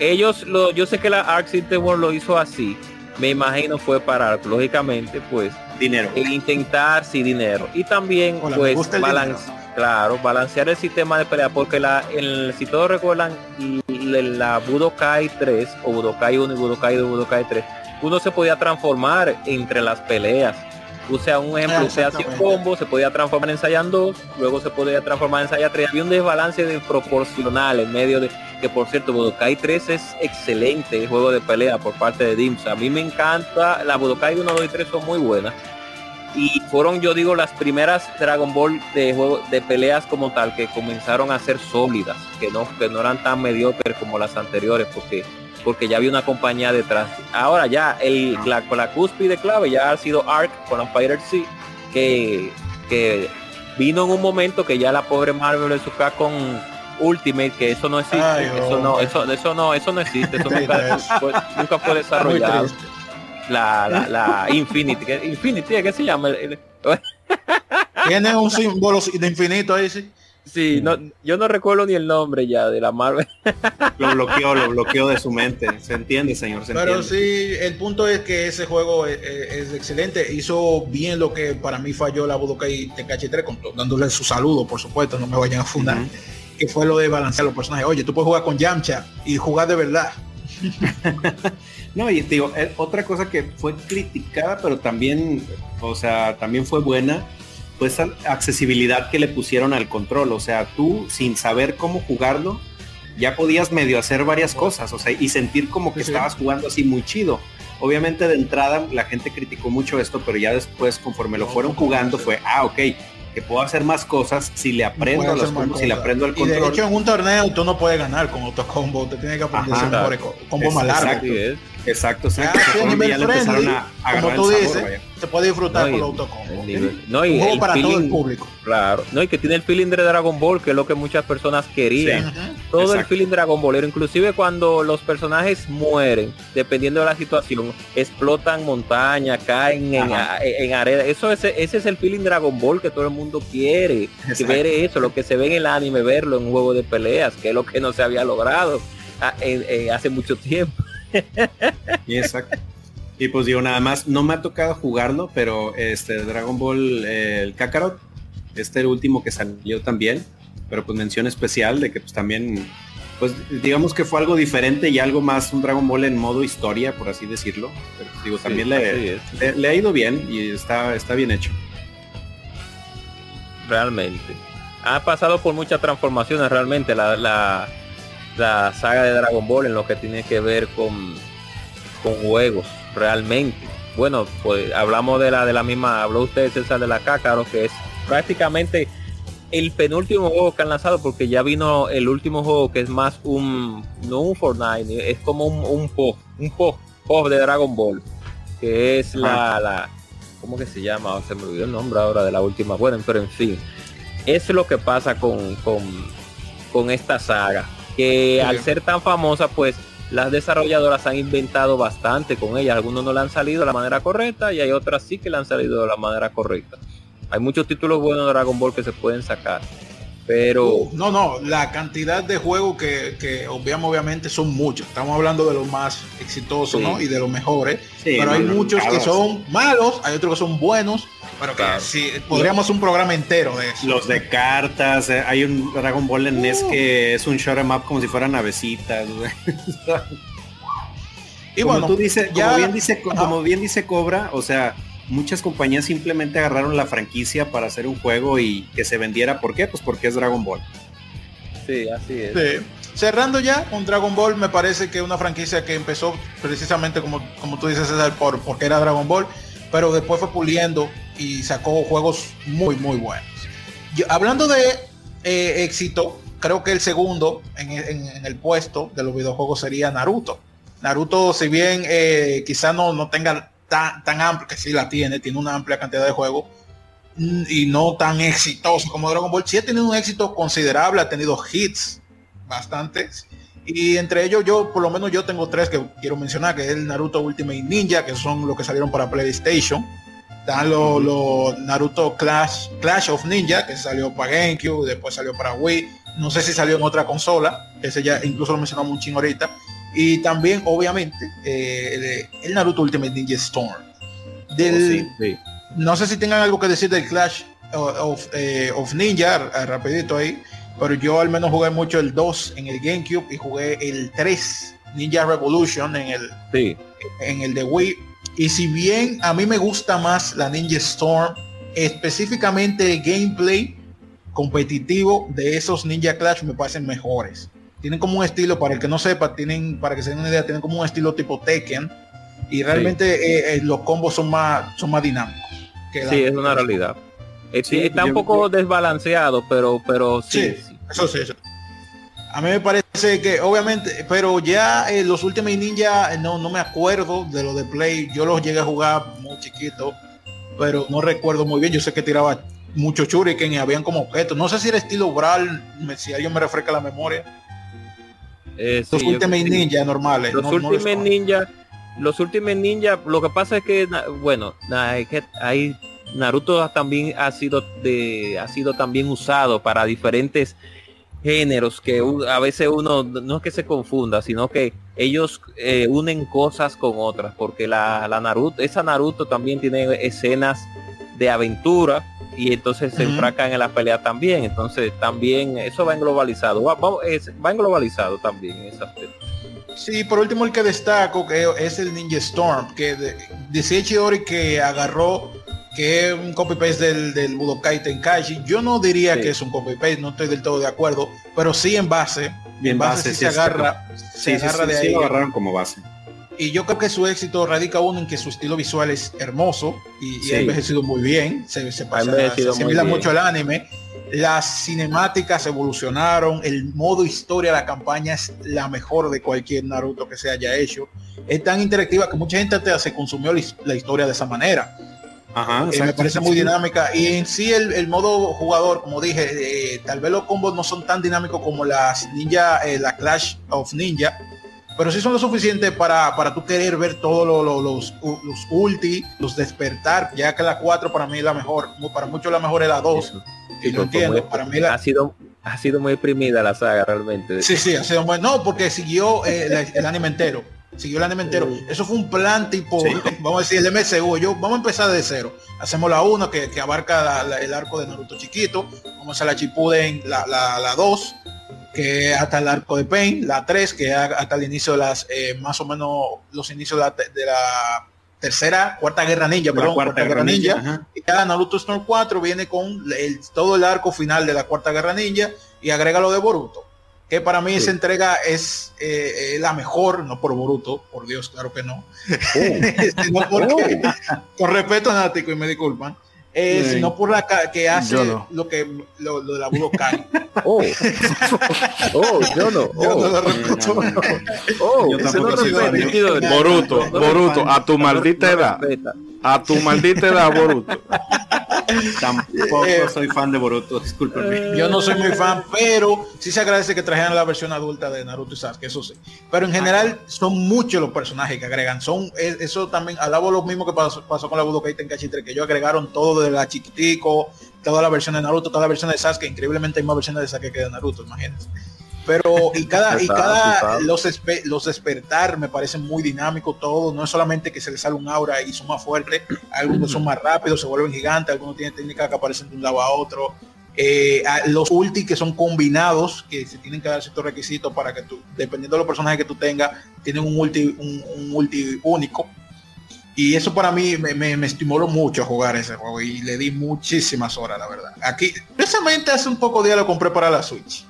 Ellos, lo, yo sé que la Arc System World lo hizo así. Me imagino fue para, lógicamente, pues, dinero. E intentar, sí, dinero. Y también, pues, balance Claro, balancear el sistema de pelea, porque la, el, si todos recuerdan, la Budokai 3 o Budokai 1 y Budokai 2 Budokai 3, uno se podía transformar entre las peleas. O sea, un ejemplo, usted hacía un combo, se podía transformar en Saiyan 2, luego se podía transformar en Saiyan 3. Había un desbalance de proporcional en medio de, que por cierto, Budokai 3 es excelente el juego de pelea por parte de Dims. A mí me encanta, la Budokai 1, 2 y 3 son muy buenas y fueron yo digo las primeras Dragon Ball de juego de peleas como tal que comenzaron a ser sólidas que no que no eran tan mediocres como las anteriores porque porque ya había una compañía detrás ahora ya el la, la cúspide clave ya ha sido Arc con la Fighter C que, que vino en un momento que ya la pobre Marvel le suca con Ultimate que eso no existe eso no eso eso no eso no existe eso nunca, fue, nunca fue desarrollado la, la, la Infinity. Infinity, ¿qué se llama? Tiene un símbolo de infinito ahí, sí. Sí, no, yo no recuerdo ni el nombre ya de la Marvel. lo bloqueó, lo bloqueó de su mente. Se entiende, señor. Pero sí, el punto es que ese juego es, excelente. Hizo bien lo que para mí falló la Budokai Tenkaichi 3, dándole su saludo, por supuesto, no me vayan a fundar. Que fue lo de balancear los personajes. Oye, tú puedes jugar con Yamcha y jugar de verdad. No, y digo, eh, otra cosa que fue criticada, pero también, o sea, también fue buena, esa accesibilidad que le pusieron al control. O sea, tú sin saber cómo jugarlo, ya podías medio hacer varias cosas, o sea, y sentir como que estabas jugando así muy chido. Obviamente de entrada la gente criticó mucho esto, pero ya después conforme lo fueron jugando fue, ah, ok, que puedo hacer más cosas si le aprendo los combos, si le aprendo el control. Y de hecho en un torneo tú no puedes ganar con autocombo, te tienes que aprender a combo más largo. Exacto, exacto. Ya, a, como tú dices, se puede disfrutar con el autocombo. No, y para todo el público. Claro, no, y que tiene el feeling de Dragon Ball, que es lo que muchas personas querían. todo el feeling Dragon Ball, inclusive cuando los personajes mueren, dependiendo de la situación, explotan montaña, caen en, en, arena. Eso ese, ese es el feeling Dragon Ball que todo el mundo quiere. Ver eso, lo que se ve en el anime, verlo en un juego de peleas, que es lo que no se había logrado ah, hace mucho tiempo. Y exacto. Y pues digo, nada más, no me ha tocado jugarlo, pero este Dragon Ball, el Kakarot, este el último que salió también, pero pues mención especial de que pues también, pues digamos que fue algo diferente y algo más, un Dragon Ball en modo historia, por así decirlo. Pero, pues, digo, también le, le, ha ido bien y está, está bien hecho. Realmente. Ha pasado por muchas transformaciones realmente la, la la saga de Dragon Ball en lo que tiene que ver con, con juegos realmente. Bueno, pues hablamos de la de la misma, habló usted César de la Cácaro, que es prácticamente el penúltimo juego que han lanzado porque ya vino el último juego que es más un no un Fortnite, es como un, un pop, un pop, pop de Dragon Ball, que es la, la ¿cómo que se llama? Se me olvidó el nombre ahora de la última. Bueno, pero en fin, es lo que pasa con, con, con esta saga. Que al ser tan famosa, pues las desarrolladoras han inventado bastante con ella. Algunos no le han salido de la manera correcta y hay otras sí que le han salido de la manera correcta. Hay muchos títulos buenos de Dragon Ball que se pueden sacar. Pero. no, no, la cantidad de juegos que, que obviamente, obviamente son muchos. Estamos hablando de los más exitosos y de los mejores. pero hay muchos que son malos, hay otros que son buenos. Pero que sí, podríamos un programa entero de eso. Los de cartas, eh, hay un Dragon Ball en NES uh. que es un show em up como si fueran navecitas. y como bueno, tú dices, como bien dice, como bien dice Cobra, o sea, muchas compañías simplemente agarraron la franquicia para hacer un juego y que se vendiera. ¿Por qué? Pues porque es Dragon Ball. Sí, así es. Cerrando ya con Dragon Ball, me parece que una franquicia que empezó precisamente como, como tú dices, César, por, porque era Dragon Ball, pero después fue puliendo y sacó juegos muy, muy buenos. hablando de eh, éxito, creo que el segundo en, el puesto de los videojuegos sería Naruto. Naruto, si bien eh, quizá no, no tenga tan, amplio, que sí la tiene, tiene una amplia cantidad de juegos, mm, y no tan exitoso como Dragon Ball, sí ha tenido un éxito considerable, ha tenido hits bastantes. Y entre ellos yo, por lo menos yo tengo tres que quiero mencionar, que es el Naruto Ultimate Ninja, que son los que salieron para PlayStation. Están los Naruto Clash, Clash of Ninja, que salió para GameCube, después salió para Wii. No sé si salió en otra consola, ese ya incluso lo mencionamos un chingo ahorita. Y también, obviamente, eh, el, Naruto Ultimate Ninja Storm. Del, oh, No sé si tengan algo que decir del Clash of, eh, Ninja, rapidito ahí, pero yo al menos jugué mucho el 2 en el GameCube y jugué el 3 Ninja Revolution en el, en el de Wii. Y si bien a mí me gusta más la Ninja Storm, específicamente el gameplay competitivo de esos Ninja Clash me parecen mejores tienen como un estilo, para el que no sepa, tienen, para que se den una idea, tienen como un estilo tipo Tekken y realmente eh, eh, los combos son más, son más dinámicos. sí, es una realidad. Eh, está un poco desbalanceado, pero, pero sí, Eso sí, A mí me parece que, obviamente, pero ya los últimos Ninja, no, no me acuerdo de lo de Play. Yo los llegué a jugar muy chiquito, pero no recuerdo muy bien. Yo sé que tiraba mucho shuriken y habían como objetos. No sé si era estilo Brawl, si alguien me refresca la memoria eh, los Ultimate Ninja normales. Los últimos Ninja, los últimos Ninja, lo que pasa es que, bueno, hay Naruto también ha sido de, ha sido también usado para diferentes géneros que a veces uno no es que se confunda, sino que ellos eh, unen cosas con otras, porque la, la Naruto, esa Naruto también tiene escenas de aventura y entonces se enfracan en la pelea también. Entonces también eso va en globalizado, va, va, en globalizado también en ese Sí, por último el que destaco que es el Ninja Storm, que decía Chidori que agarró que es un copy paste del, del Budokai Tenkaichi. Yo no diría que es un copy paste, no estoy del todo de acuerdo, pero sí en base. en base, se agarra, se agarra de ahí. lo agarraron como base. Y yo creo que su éxito radica uno en que su estilo visual es hermoso y, ha envejecido muy bien. Se, se, se mucho el anime. Las cinemáticas evolucionaron. El modo historia de la campaña es la mejor de cualquier Naruto que se haya hecho. Es tan interactiva que mucha gente se consumió la historia de esa manera. Ajá, eh, me parece muy dinámica y en sí el, modo jugador como dije eh, tal vez los combos no son tan dinámicos como las ninja eh, la clash of ninja pero sí son lo suficiente para, para tú querer ver todos los, los, los, ulti, los despertar, ya que la 4 para mí es la mejor, para muchos la mejor es la 2. y lo entiendo, para mí ha sido ha sido muy primida la saga realmente. Sí, sí, ha sido muy, no, porque siguió eh, el, anime entero. Siguió el anime entero. Eso fue un plan tipo, vamos a decir, el MCU. Yo, vamos a empezar de cero. Hacemos la 1 que, que, abarca el arco de Naruto chiquito. Vamos a la Chipuden, la 2. La, que hasta el arco de Pain, la 3, que hasta el inicio de las, eh, más o menos los inicios de la, tercera, cuarta guerra ninja, perdón, cuarta, guerra ninja, y cada Naruto Storm 4 viene con todo el arco final de la cuarta guerra ninja y agrega lo de Boruto, que para mí esa entrega es eh, la mejor, no por Boruto, por Dios, claro que no, oh. con respeto a Nático y me disculpan, eh, sino por la que hace lo que lo, lo de la Budokai. Oh, oh, yo no. Oh, yo no lo respeto. Oh, no Boruto, Boruto, a tu maldita edad. A tu maldita edad, Boruto. Tampoco eh, soy fan de Boruto, discúlpeme. Yo no soy muy fan, pero sí se agradece que trajeran la versión adulta de Naruto y Sasuke, eso sí. Pero en general son muchos los personajes que agregan. Son eso también, alabo lo mismo que pasó, con la Budokai Tenkaichi 3, que ellos agregaron todo de la chiquitico, toda la versión de Naruto, toda la versión de Sasuke. Increíblemente hay más versiones de Sasuke que de Naruto, imagínense. Pero y cada, y cada los, los despertar me parecen muy dinámicos todos, no es solamente que se les sale un aura y son más fuertes, algunos son más rápidos, se vuelven gigantes, algunos tienen técnicas que aparecen de un lado a otro. Eh, los ulti que son combinados, que se tienen que dar ciertos requisitos para que tú, dependiendo de los personajes que tú tengas, tienen un ulti, un, ulti único. Y eso para mí me, me, estimuló mucho a jugar ese juego y le di muchísimas horas, la verdad. Aquí, precisamente hace un poco de día lo compré para la Switch.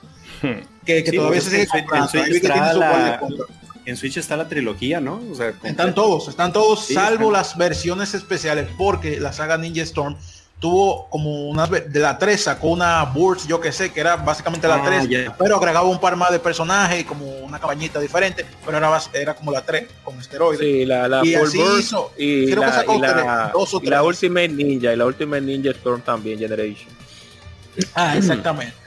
Que, todavía se sigue En Switch está la trilogía, ¿no? están todos, están todos, salvo las versiones especiales, porque la saga Ninja Storm tuvo como una de la 3 sacó una Burst, yo que sé, que era básicamente la 3, ah, pero agregaba un par más de personajes y como una cabañita diferente, pero era, era como la 3 con esteroides. Sí, la, la y así hizo, y, la, y, la, y la Ultimate Ninja y la Ultimate Ninja Storm también Generation. Ah, exactamente.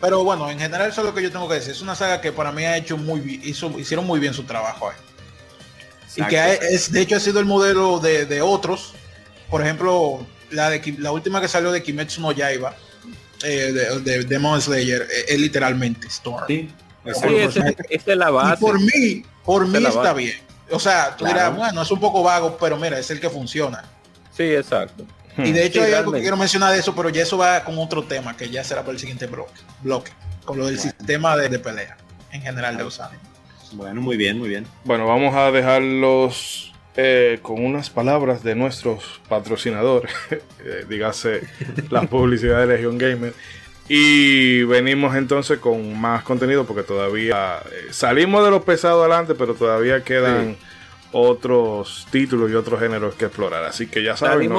Pero bueno, en general eso es lo que yo tengo que decir. Es una saga que para mí ha hecho muy hizo, hicieron muy bien su trabajo ahí. Y que es, de hecho ha sido el modelo de, otros. Por ejemplo, la, de, la última que salió de Kimetsu no Yaiba, eh, de, Demon Slayer, eh, es, literalmente Storm. Sí, es la base. por mí, por mí está bien. O sea, tú dirás, bueno, es un poco vago, pero mira, es el que funciona. Sí, exacto. Y de hecho hay algo que quiero mencionar de eso, pero ya eso va con otro tema que ya será para el siguiente bloque, bloque con lo del sistema de, pelea en general de los animes. Bueno, muy bien, muy bien. Bueno, vamos a dejarlos eh, con unas palabras de nuestros patrocinadores, eh, dígase la publicidad de Legion Gamer. Y venimos entonces con más contenido porque todavía eh, salimos de los pesados adelante, pero todavía quedan otros títulos y otros géneros que explorar. Así que ya saben.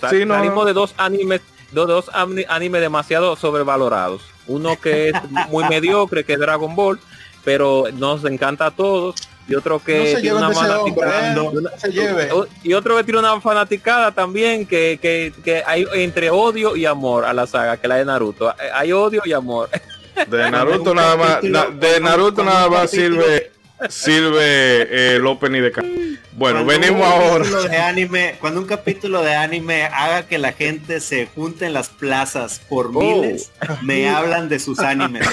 Salimos, de dos animes, de dos animes demasiado sobrevalorados. Uno que es muy mediocre, que es Dragon Ball, pero nos encanta a todos. Y otro que tiene una y otro que tiene una fanaticada también que, que, hay entre odio y amor a la saga que la de Naruto hay odio y amor de Naruto nada más de Naruto nada más sirve sirve el opening de bueno venimos ahora de anime cuando un capítulo de anime haga que la gente se junte en las plazas por oh. miles me hablan de sus animes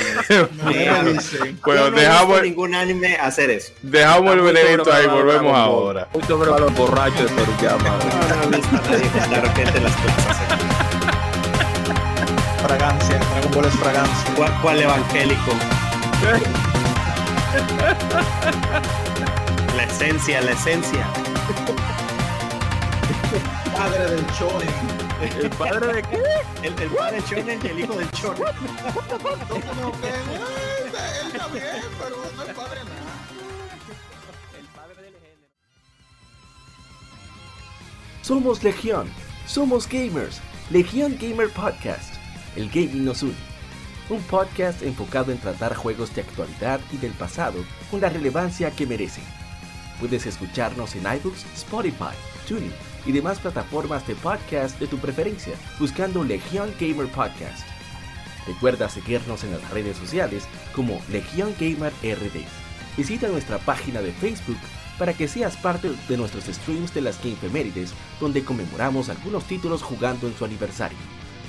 bueno no dejamos ningún anime hacer eso dejamos el venenito ahí volvemos ahora muy sobre los borrachos de la gente las cosas fragancia Dragon Ball es fragancia ¿Cuál, cuál evangélico la esencia, la esencia. Padre del shonen. ¿El padre de qué? El, el padre shonen y el hijo del shonen. No, él bien, pero no es padre nada. El padre del género. Somos Legión. Somos gamers. Legión Gamer Podcast. El gaming nos une un podcast enfocado en tratar juegos de actualidad y del pasado con la relevancia que merecen. Puedes escucharnos en iBooks, Spotify, TuneIn y demás plataformas de podcast de tu preferencia buscando Legion Gamer Podcast. Recuerda seguirnos en las redes sociales como Legion Gamer RD. Visita nuestra página de Facebook para que seas parte de nuestros streams de las Gamefemérides donde conmemoramos algunos títulos jugando en su aniversario.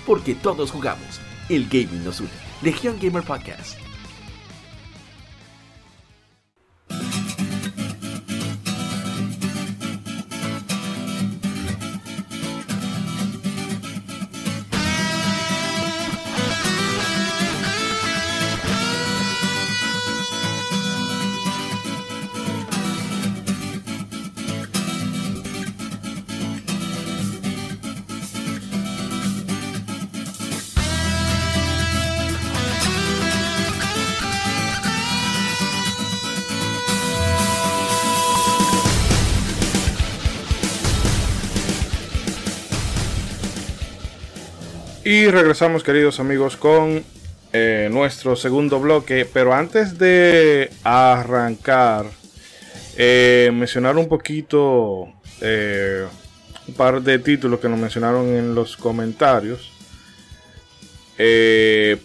Porque todos jugamos, el gaming nos une. Legion Gamer Podcast. Regresamos, queridos amigos, con eh, nuestro segundo bloque. Pero antes de arrancar, eh, mencionar un poquito eh, un par de títulos que nos mencionaron en los comentarios.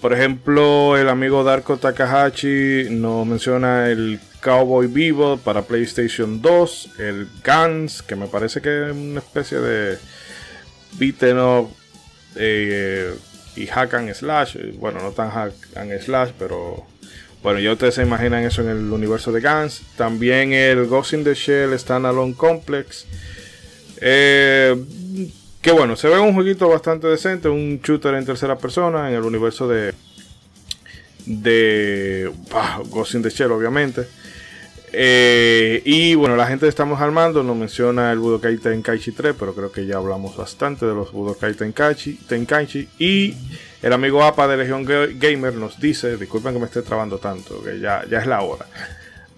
por ejemplo, el amigo Darko Takahashi nos menciona el Cowboy Vivo para PlayStation 2, el Guns, que me parece que es una especie de beaten up eh, y hack and slash. Bueno, no tan hack and slash, pero bueno, ya ustedes se imaginan eso en el universo de Guns. También el Ghost in the Shell Standalone Complex. Eh, que bueno, se ve un jueguito bastante decente, un shooter en tercera persona en el universo de de Ghost in the Shell, obviamente. Eh, y bueno, la gente de Estamos Armando nos menciona el Budokai Tenkaichi 3, pero creo que ya hablamos bastante de los Budokai Tenkaichi. Tenkaichi y el amigo APA de Legion Gamer nos dice, disculpen que me esté trabando tanto, que ya, ya es la hora.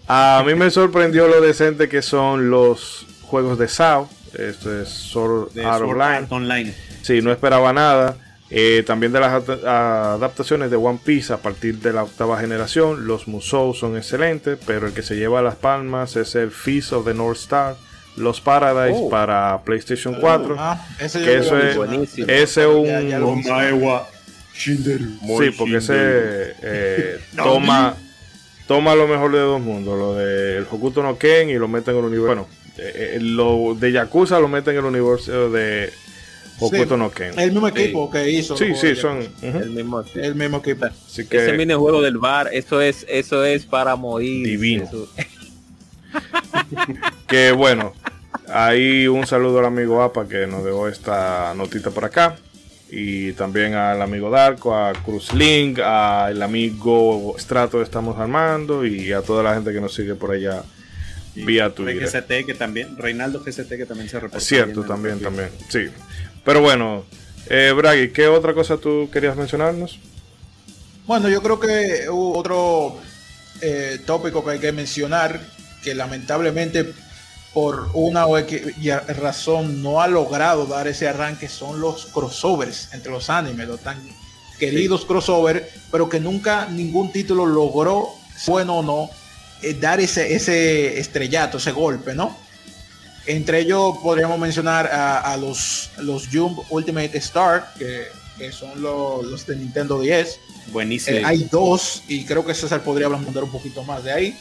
A mí me sorprendió lo decente que son los juegos de SAO. Esto es Sword Art Online. Online. Sí, no esperaba nada. Eh, también de las adaptaciones de One Piece a partir de la octava generación, los Musou son excelentes, pero el que se lleva las palmas es el Feast of the North Star, los Paradise oh. para PlayStation 4. Ah, ese que eso es, ese un. sí, porque ese eh, toma, toma lo mejor de dos mundos, lo del Hokuto no Ken y lo meten en el universo. Bueno, eh, lo de Yakuza lo meten en el universo de el mismo equipo que hizo. Sí, sí, son el, mismo, el mismo equipo. Así que, Ese minijuego del bar, eso es, eso es para morir. Divino. que bueno, ahí un saludo al amigo APA que nos dejó esta notita por acá. Y también al amigo Darko, a Cruz Link, al amigo Strato Estamos Armando y a toda la gente que nos sigue por allá vía Twitter. GCT que también, Reinaldo GCT que también se reportó. Cierto, también, también, sí. Pero bueno, eh, Bragi, ¿qué otra cosa tú querías mencionarnos? Bueno, yo creo que otro eh, tópico que hay que mencionar, que lamentablemente por una o razón no ha logrado dar ese arranque, son los crossovers entre los animes, los tan queridos crossovers, pero que nunca ningún título logró, bueno o no, eh, dar ese, ese estrellato, ese golpe, ¿no? Entre ellos podríamos mencionar a, los, los Jump Ultimate Star, que, son los, de Nintendo 10. Buenísimo. Eh, hay dos y creo que César podría hablar un poquito más de ahí.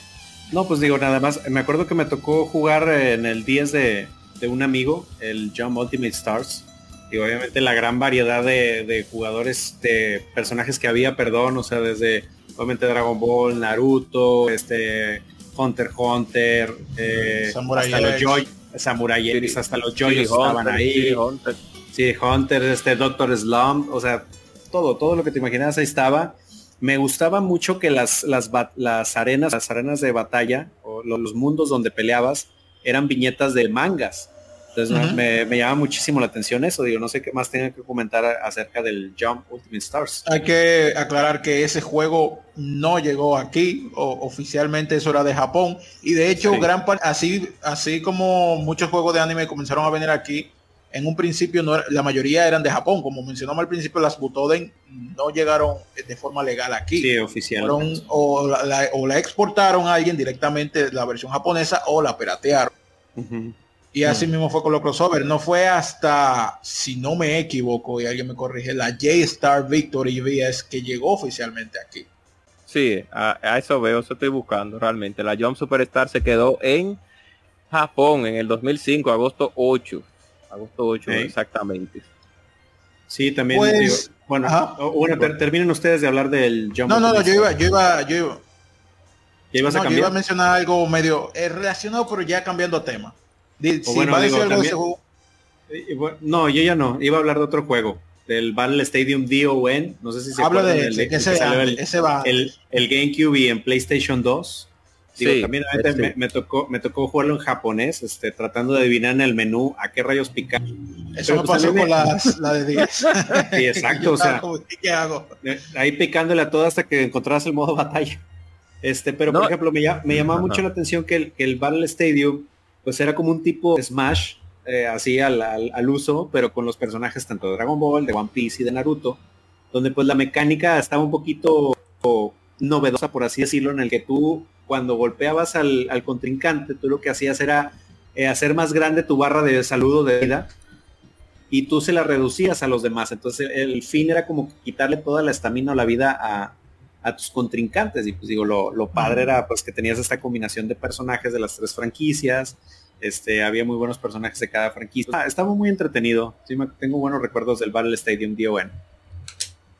No, pues digo, nada más, me acuerdo que me tocó jugar en el 10 de, un amigo, el Jump Ultimate Stars. Y obviamente la gran variedad de, jugadores, de personajes que había, perdón, o sea, desde obviamente Dragon Ball, Naruto, este Hunter Hunter, eh, hasta los Joy, Samurai X, hasta los Joyos estaban ahí. Hunter. Sí, Hunter, este Doctor Slump, o sea, todo, todo lo que te imaginas ahí estaba. Me gustaba mucho que las, las, las arenas, las arenas de batalla, o los mundos donde peleabas, eran viñetas de mangas. Entonces me, me, llama muchísimo la atención eso. Digo, no sé qué más tenga que comentar acerca del Jump Ultimate Stars. Hay que aclarar que ese juego no llegó aquí, o, oficialmente eso era de Japón. Y de hecho, gran así, así como muchos juegos de anime comenzaron a venir aquí, en un principio no la mayoría eran de Japón. Como mencionamos al principio, las Butoden no llegaron de forma legal aquí. Sí, oficial. O la, o la exportaron a alguien directamente la versión japonesa o la piratearon. Y así mm. mismo fue con los crossover. No fue hasta, si no me equivoco, y alguien me corrige, la J-Star Victory VS que llegó oficialmente aquí. Sí, a, eso veo, eso estoy buscando realmente. La Jump Superstar se quedó en Japón en el 2005, agosto 8. Agosto 8 exactamente. Sí, también. Pues, bueno, bueno, terminen ustedes de hablar del Jump. No, no, no, yo iba, yo iba, yo iba. ibas a cambiar? Yo iba a mencionar algo medio eh, relacionado, pero ya cambiando tema no, yo ya no. Iba a hablar de otro juego. Del Battle Stadium DON. No sé si se Habla de, el, ese, va. El, GameCube y en PlayStation 2. también me, tocó, me tocó jugarlo en japonés, este, tratando de adivinar en el menú a qué rayos picar. Eso me pues pasó con la de 10. sí, exacto, o sea, ¿qué hago? Eh, ahí picándole a todo hasta que encontraras el modo batalla. Este, pero por ejemplo, me, me llamaba mucho la atención que el, que el Battle Stadium pues era como un tipo Smash, eh, así al, al, uso, pero con los personajes tanto de Dragon Ball, de One Piece y de Naruto, donde pues la mecánica estaba un poquito novedosa, por así decirlo, en el que tú cuando golpeabas al, al contrincante, tú lo que hacías era eh, hacer más grande tu barra de saludo de vida y tú se la reducías a los demás. Entonces el fin era como quitarle toda la estamina o la vida a, a tus contrincantes. Y pues digo, lo, lo padre era pues que tenías esta combinación de personajes de las tres franquicias. Este, había muy buenos personajes de cada franquicia. Ah, estaba muy entretenido. Tengo buenos recuerdos del Battle Stadium DON.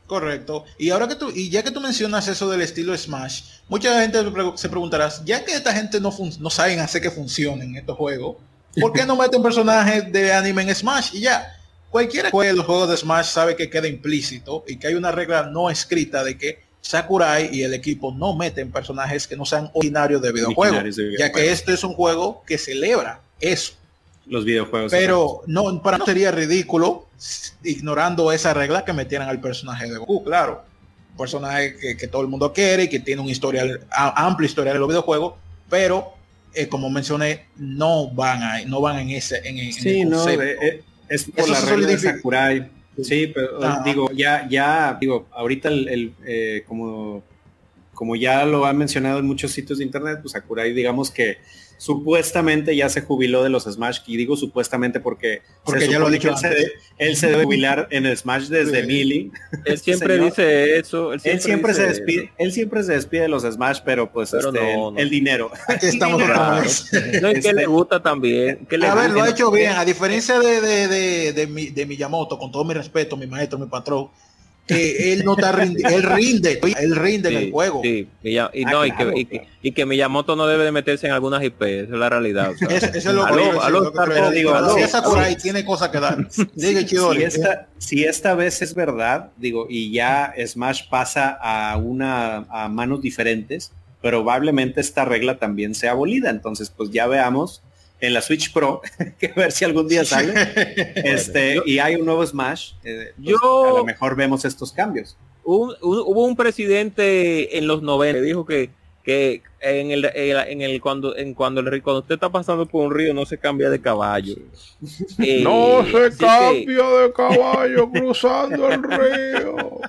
Correcto. Y ahora que tú, y ya que tú mencionas eso del estilo Smash, mucha gente se preguntará, ya que esta gente no, no saben hacer que funcionen estos juegos, ¿por qué no meten personajes de anime en Smash? Y ya, cualquiera que los juegos de Smash sabe que queda implícito y que hay una regla no escrita de que Sakurai y el equipo no meten personajes que no sean originarios de videojuegos, ya que este es un juego que celebra eso. Los videojuegos. Pero no, para no sería ridículo, ignorando esa regla, que metieran al personaje de Goku, claro. Un personaje que, todo el mundo quiere y que tiene un historial, amplio historial de los videojuegos, pero eh, como mencioné, no van a, no van en ese, en, sí, no, eh, eh, es por la regla de Sakurai Sí, pero digo, ya, ya, digo, ahorita el, eh, como, como ya lo han mencionado en muchos sitios de internet, pues Sakurai digamos que supuestamente ya se jubiló de los Smash, y digo supuestamente porque, porque ya lo ha dicho él, se, debe jubilar en el Smash desde Mili. Él siempre dice eso. Él siempre, se despide, él siempre se despide de los Smash, pero pues este, el, dinero. Aquí estamos otra vez. No, que le gusta también. a ver, lo ha hecho bien, a diferencia de, de, de, de, de Miyamoto, con todo mi respeto, mi maestro, mi patrón que él no está rinde, él rinde, él rinde en el juego. Sí, y, ah, no, y, que, y, que, Miyamoto no debe de meterse en algunas IP, esa es la realidad. eso, es lo que digo. si esa por ahí tiene cosas que dar. Diga, si, esta, si esta vez es verdad, digo, y ya Smash pasa a una a manos diferentes, probablemente esta regla también sea abolida. Entonces, pues ya veamos en la Switch Pro, que ver si algún día sale. este, y hay un nuevo Smash. Eh, pues, yo, a lo mejor vemos estos cambios. hubo un presidente en los 90 que dijo que, que en el, en el cuando en cuando el cuando usted está pasando por un río no se cambia de caballo. Eh, no se cambia de caballo cruzando el río.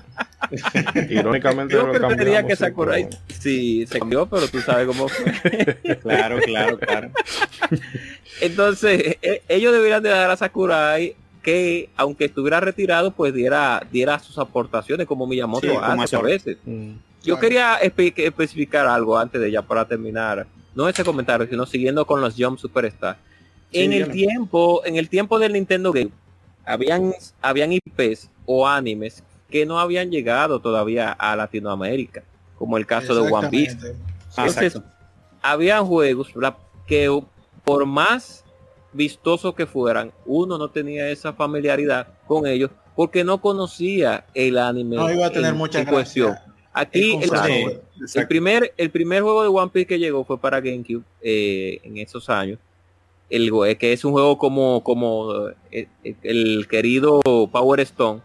Irónicamente yo preferiría que Sakurai sí se cambió, pero tú sabes cómo fue. claro, claro, claro. Entonces, e, ellos deberían de dar a Sakurai que aunque estuviera retirado, pues diera, diera sus aportaciones como Miyamoto hace a veces. Mm. Yo quería especificar algo antes de ya para terminar. No ese comentario, sino siguiendo con los Jump Superstar. en el tiempo, en el tiempo del Nintendo Game, habían, habían IPs o animes que no habían llegado todavía a Latinoamérica, como el caso de One Piece. Entonces, habían juegos que por más vistosos que fueran, uno no tenía esa familiaridad con ellos porque no conocía el anime no iba a tener mucha cuestión. Aquí el, primer, el primer juego de One Piece que llegó fue para GameCube eh, en esos años. El, que es un juego como, como eh, el querido Power Stone,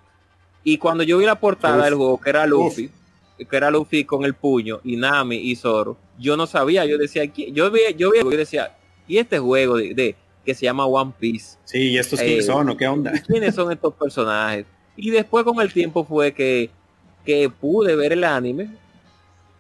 y cuando yo vi la portada del juego, que era Luffy, que era Luffy con el puño, y Nami y Zoro, yo no sabía, yo decía, yo vi, yo vi, yo decía, y este juego de, que se llama One Piece. Sí, ¿y estos quiénes eh, son o qué onda? ¿Quiénes son estos personajes? Y después con el tiempo fue que, que pude ver el anime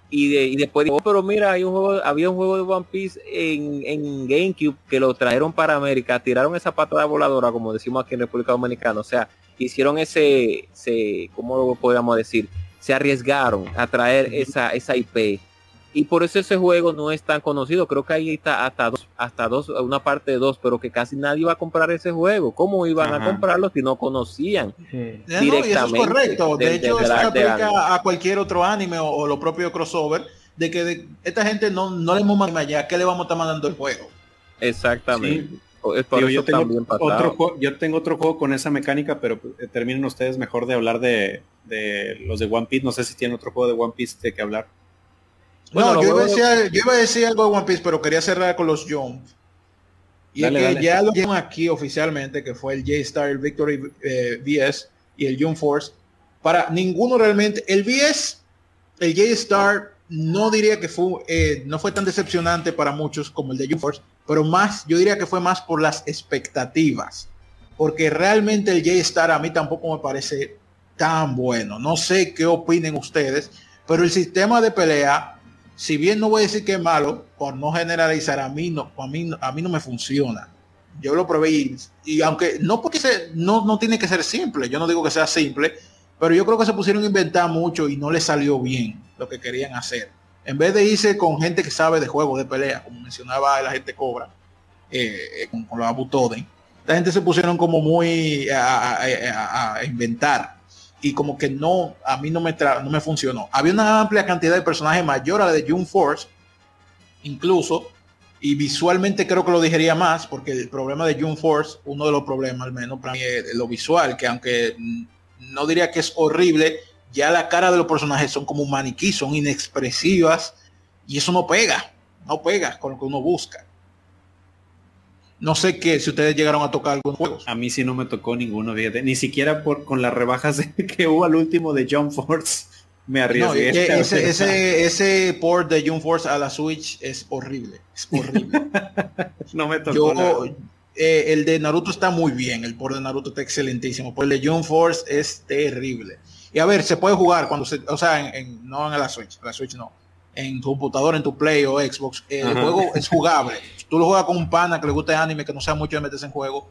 y, después digo, oh, pero mira, hay un juego, había un juego de One Piece en, en GameCube que lo trajeron para América, tiraron esa patada voladora, como decimos aquí en República Dominicana, o sea, hicieron ese, se, ¿cómo lo podríamos decir? Se arriesgaron a traer esa, esa IP. Y por eso ese juego no es tan conocido. Creo que ahí está hasta dos, hasta dos, una parte de dos, pero que casi nadie iba a comprar ese juego. ¿Cómo iban a comprarlo si no conocían? Directamente eso es correcto. De, hecho, eso se aplica a cualquier otro anime o, lo propio crossover. De que esta gente no, no le hemos mandado allá, ¿qué le vamos a estar mandando el juego? Exactamente yo, tengo otro, yo tengo otro juego con esa mecánica, pero eh, terminen ustedes mejor de hablar de, los de One Piece. No sé si tienen otro juego de One Piece de que hablar. Bueno, yo, iba a decir, algo de One Piece, pero quería cerrar con los Jump. Y que ya lo tengo aquí oficialmente, que fue el J-Star, Victory eh, VS y el Jump Force. Para ninguno realmente, el VS, el J-Star, no diría que fue, eh, no fue tan decepcionante para muchos como el de Jump Force, pero más, yo diría que fue más por las expectativas, porque realmente el J-Star a mí tampoco me parece tan bueno. No sé qué opinen ustedes, pero el sistema de pelea, si bien no voy a decir que es malo, por no generalizar, a mí no, a mí, a mí no me funciona. Yo lo probé y, aunque no porque no, no tiene que ser simple, yo no digo que sea simple, pero yo creo que se pusieron a inventar mucho y no le salió bien lo que querían hacer. En vez de irse con gente que sabe de juegos de pelea, como mencionaba la gente Cobra, eh, con, los Abutoden, la gente se pusieron como muy a, inventar y como que no, a mí no me, no me funcionó. Había una amplia cantidad de personajes mayor a la de June Force, incluso, y visualmente creo que lo digería más, porque el problema de June Force, uno de los problemas al menos para mí es lo visual, que aunque no diría que es horrible, ya la cara de los personajes son como un maniquí, son inexpresivas y eso no pega, no pega con lo que uno busca. No sé qué, si ustedes llegaron a tocar algunos juegos. A mí sí no me tocó ninguno, ni siquiera por, con las rebajas que hubo al último de John Force me arriesgué. ese, ese, ese, port de Jump Force a la Switch es horrible, es horrible. no me tocó. Eh, el de Naruto está muy bien, el port de Naruto está excelentísimo, pero el de Jump Force es terrible. Y a ver, se puede jugar cuando se, o sea, en, no en la Switch, la Switch no, en tu computador, en tu Play o Xbox, eh, el juego es jugable. Tú lo juegas con un pana que le guste anime, que no sea mucho de meterse en juego.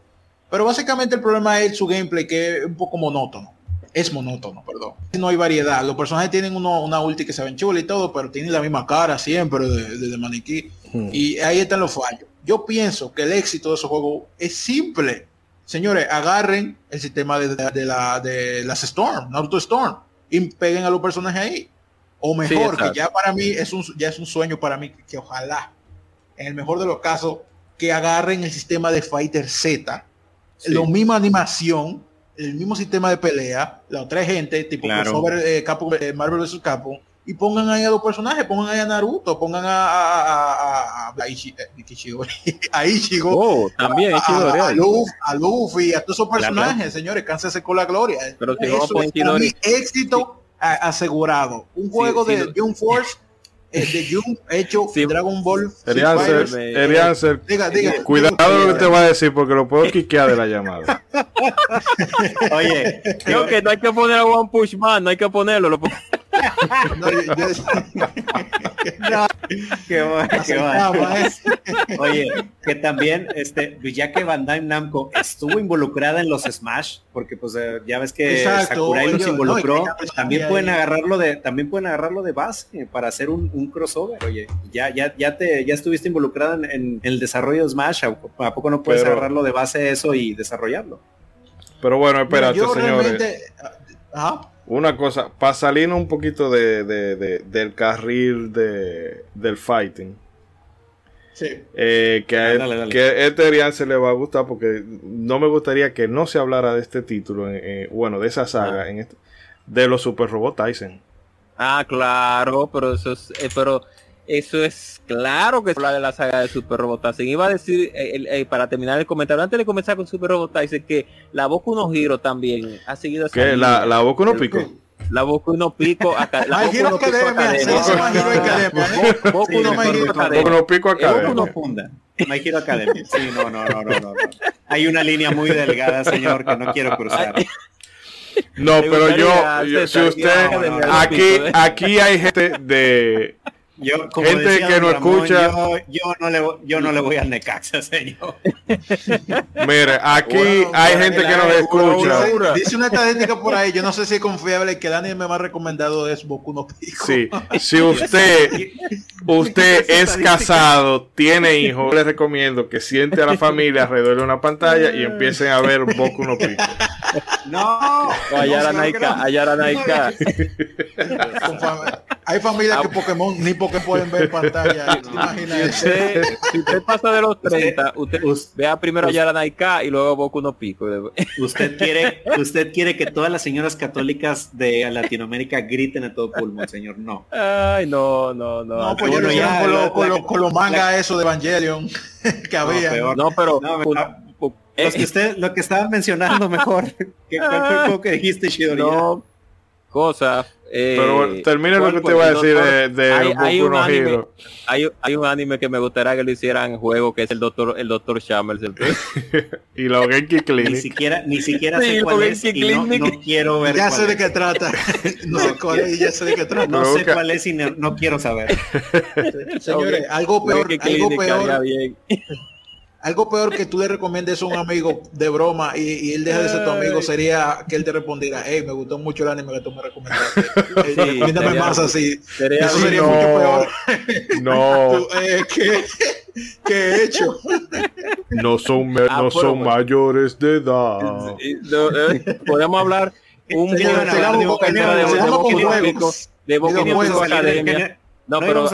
Pero básicamente el problema es su gameplay, que es un poco monótono. Es monótono, perdón. No hay variedad. Los personajes tienen uno, una ulti que se ven chula y todo, pero tienen la misma cara siempre de, maniquí. Hmm. Y ahí están los fallos. Yo pienso que el éxito de esos juegos es simple Señores, agarren el sistema de, la, de las Storm, Naruto Storm, y peguen a los personajes ahí. O mejor, que ya para mí es un, ya es un sueño para mí, que ojalá, en el mejor de los casos, que agarren el sistema de Fighter Z, la misma animación, el mismo sistema de pelea, la otra gente, tipo sobre, eh, eh, Marvel vs. Capcom, y pongan ahí a los personajes, pongan ahí a Naruto, pongan a, a, a, a, Ichi, eh, a Ichigo, oh, también a, a, Luffy, a, Luffy, a todos esos personajes, señores, cánsese con la gloria. Pero Eso es mi éxito asegurado. Un juego de Jump Force eh, de Jump hecho sí. Dragon Ball. Diga, diga, cuidado lo que te va a decir porque lo puedo quiquear de la llamada. Oye, creo que no hay que poner a One Push Man, no hay que ponerlo. Lo no, qué bueno, qué bueno. Oye, que también, este, ya que Bandai Namco estuvo involucrada en los Smash, porque pues eh, ya ves que Sakurai los involucró, también pueden agarrarlo de, también pueden agarrarlo de base para hacer un, un crossover. Oye, ya, ya, ya te, ya estuviste involucrada en, el desarrollo de Smash, ¿a, poco no puedes agarrarlo de base eso y desarrollarlo? Pero bueno, espérate, señores. Ajá una cosa, para salirnos un poquito de, del carril de, del fighting. Sí. Eh, que, a, que este se le va a gustar porque no me gustaría que no se hablara de este título, bueno, de esa saga, ah. en este, de los Super Robot Tyson. Ah, claro, pero eso es, eh, pero eso es claro que es habla de la saga de Super Robot Tyson. Iba a decir, eh, eh, para terminar el comentario, antes de comenzar con Super Robot Tyson, que la Boku no Giro también ha seguido ¿Qué? ¿La, la Boku no Pico? La Boku no Pico acá. La Boku no Pico Academia. Boku no Pico Academia. Boku no Pico Academia. Boku no funda. My Hero Academia. Sí, no, no, no, no, no. Hay una línea muy delgada, señor, que no quiero cruzar. No, pero yo, si usted, aquí, aquí hay gente de yo, como Gente que no escucha. Yo, no le, yo no le voy al Necaxa, señor. Mire, aquí hay gente que nos escucha. Dice, una estadística por ahí, yo no sé si es confiable, que Dani me ha recomendado es Boku no Pico. Sí, si usted, usted es casado, tiene hijos, le recomiendo que siente a la familia alrededor de una pantalla y empiecen a ver Boku no Pico. No, o Ayara Naika, Ayara Naika. Hay familias que Pokémon ni porque pueden ver pantalla. si usted pasa de los 30, usted, vea primero a Naika y luego Boku no Pico. Usted quiere, usted quiere que todas las señoras católicas de Latinoamérica griten a todo pulmón, señor. No. Ay, no, no, no. No, pues yo lo ya, con, lo, con, lo, con los mangas eso de Evangelion que había. No, pero los que usted, lo que estaba mencionando mejor, que, que dijiste, Shidori. No, cosa Pero eh, termina lo que te iba a decir de, de hay, un anime, hay, un anime que me gustaría que lo hicieran en juego, que es el Doctor el Doctor Shamers. y lo Genki Clinic. Ni siquiera, ni siquiera sé cuál es y no, no, quiero ver Ya sé de qué trata. no sé cuál es ya sé de qué trata. No sé cuál es y no, quiero saber. Señores, algo peor, algo peor algo peor que tú le recomiendes a un amigo de broma y, él deja de ser tu amigo sería que él te respondiera, hey, me gustó mucho el anime que tú me recomendaste. Sí, Recomiéndame más así. Eso sería mucho peor. No. eh, ¿qué, ¿qué, he hecho? No son, ah, no son mayores de edad. Eh, podemos hablar un de, Academia. No, pero vamos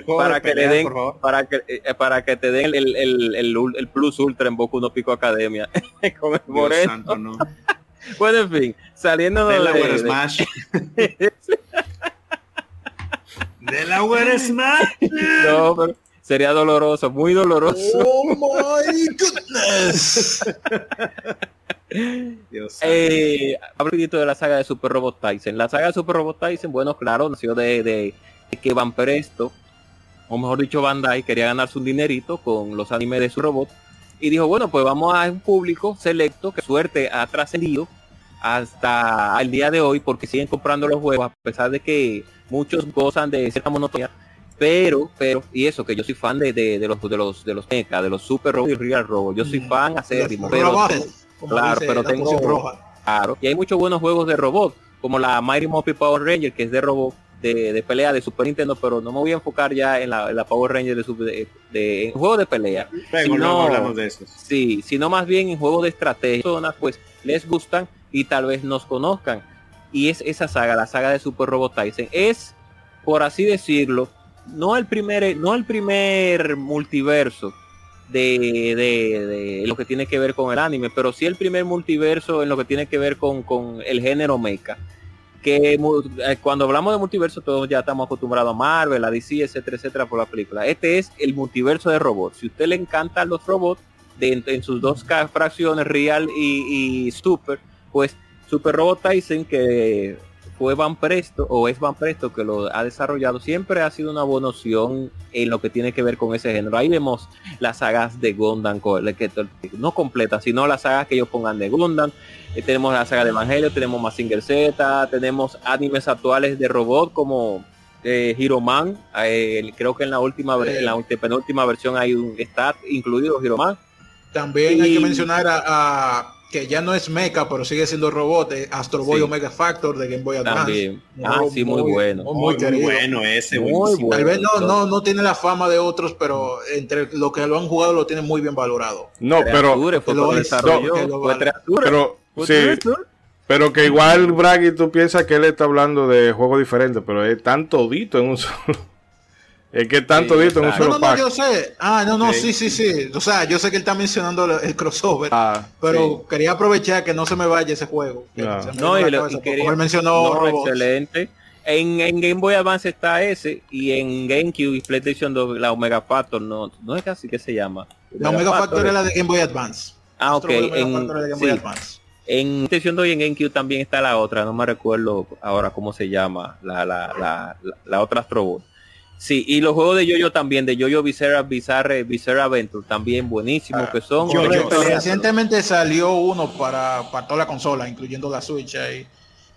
para que le den para que eh, para que te den el, el, el, el, plus ultra en Boku no Pico Academia. Con el moreno bueno en fin saliendo de, la de, Smash de la Web Smash no pero sería doloroso muy doloroso. Oh my goodness. Dios eh, de la saga de Super Robot Tyson. La saga de Super Robot Tyson bueno claro nació de, de que Van Presto o mejor dicho Bandai, quería ganarse un dinerito con los animes de su robot. Y dijo, bueno, pues vamos a un público selecto que suerte ha trascendido hasta el día de hoy porque siguen comprando los juegos a pesar de que muchos gozan de cierta monotonía. Pero, pero, y eso, que yo soy fan de, de, los de los de los mecha, de los super robots y real robots. Yo soy mm. fan acérrimo. Pero, claro, pero tengo claro. Y hay muchos buenos juegos de robot, como la Mighty Morphin Power Ranger, que es de robot, de, pelea de Super Nintendo, pero no me voy a enfocar ya en la, Power Ranger de, Super, de, en juegos de pelea. no hablamos de eso. Sí, sino más bien en juegos de estrategia. Pues les gustan y tal vez nos conozcan. Y es esa saga, la saga de Super Robot Tyson. Es, por así decirlo, no el primer, no el primer multiverso de, de, de, lo que tiene que ver con el anime, pero sí el primer multiverso en lo que tiene que ver con, con el género mecha que eh, cuando hablamos de multiverso todos ya estamos acostumbrados a Marvel, a DC, etcétera, etcétera por la película. Este es el multiverso de robots. Si usted le encantan los robots de, en, sus dos fracciones, real y, super, pues Super Robot Tyson que fue Van Presto o es Van Presto que lo ha desarrollado, siempre ha sido una buena opción en lo que tiene que ver con ese género. Ahí vemos las sagas de Gundam, no completas, sino las sagas que ellos pongan de Gundam, eh, tenemos la saga de Evangelio, tenemos Massinger Z, tenemos animes actuales de robot como eh, Hero Man. Eh, creo que en la última en la penúltima versión hay un está incluido Hero Man. También hay que mencionar a, que ya no es mecha, pero sigue siendo robot, Astro Boy Omega Factor de Game Boy Advance. Ah, sí, muy, bueno. Muy, bueno ese. Tal vez no, no, no, tiene la fama de otros, pero entre lo que lo han jugado lo tiene muy bien valorado. No, pero, pero sí, pero que igual Bragi tú piensas que él está hablando de juegos diferentes, pero es tan todito en un solo. Es que tanto todito en un solo no, no, no, yo sé. Ah, no, no, sí, sí, sí. O sea, yo sé que él está mencionando el crossover. Ah, pero quería aprovechar que no se me vaya ese juego. No, y, lo, quería, mencionó excelente. En, en, Game Boy Advance está ese y en GameCube y PlayStation 2 la Omega Factor no, no es casi que se llama. La Omega, Factor es la de Game Boy Advance. Ah, ok. En, sí. En PlayStation 2 y en GameCube también está la otra, no me recuerdo ahora cómo se llama, la, la, la, la, otra Astro Sí, y los juegos de Yoyo también, de Yoyo Bizarre, Bizarre, Bizarre Adventure, también buenísimos que son. recientemente salió uno para, para toda la consola, incluyendo la Switch ahí.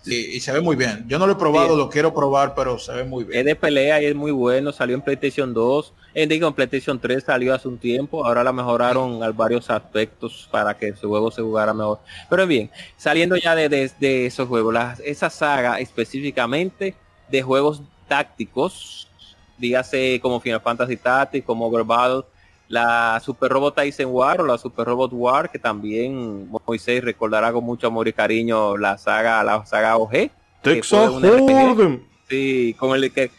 Y, se ve muy bien. Yo no lo he probado, lo quiero probar, pero se ve muy bien. Es de pelea y es muy bueno. Salió en PlayStation 2. En, digo, en PlayStation 3 salió hace un tiempo. Ahora la mejoraron a varios aspectos para que su juego se jugara mejor. Pero bien, saliendo ya de, de, esos juegos, esa saga específicamente de juegos tácticos, dígase como Final Fantasy Tactics, como Overbattle, la Super Robot Tyson War o la Super Robot War, que también Moisés recordará con mucho amor y cariño la saga, la saga OG. Texas Sí, con el que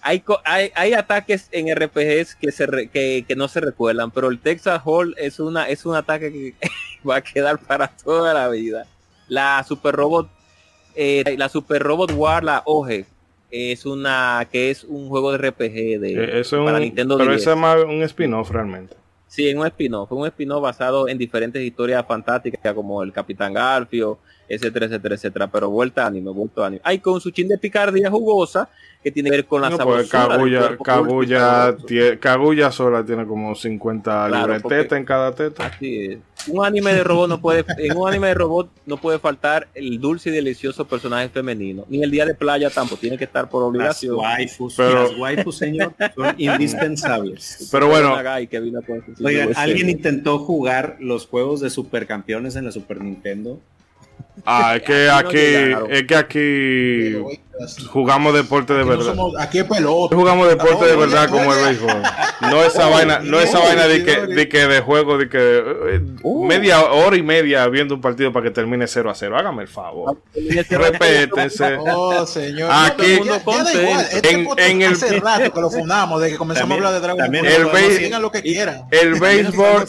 hay, hay, hay, ataques en RPGs que se que, no se recuerdan, pero el Texas Hall es una es un ataque que va a quedar para toda la vida. La Super Robot eh, la Super Robot War, la OG, es una que es un juego de RPG de eh, para Nintendo pero ese es más un spin-off realmente Sí, en un spin-off, un spin-off basado en diferentes historias fantásticas como el Capitán Garfio, etcétera, etcétera, etcétera, pero vuelta a anime, vuelta a anime. Hay con su chin de picardía jugosa que tiene que ver con la no, pues Kaguya, Kaguya, Kaguya sola tiene como 50 claro, libres en cada teta. Así es. Un anime de robot no puede, en un anime de robot no puede faltar el dulce y delicioso personaje femenino, ni el día de playa tampoco, tiene que estar por obligación. Las waifus, pero, las waifus señor, son indispensables. Pero bueno, oigan, alguien intentó jugar los juegos de supercampeones en la Super Nintendo. Ah, es que aquí, es que aquí jugamos deporte de verdad. aquí es pelota. Jugamos deporte de verdad como el béisbol. No esa vaina, no esa vaina de que, de que de juego, de que eh, uh. media hora y media viendo un partido para que termine 0 a 0. Hágame el favor. Respétense. Oh, señor. Aquí este en, en el hace rato que lo fundamos, de que comenzamos a hablar de Dragon Ball. El, béisbol, el béisbol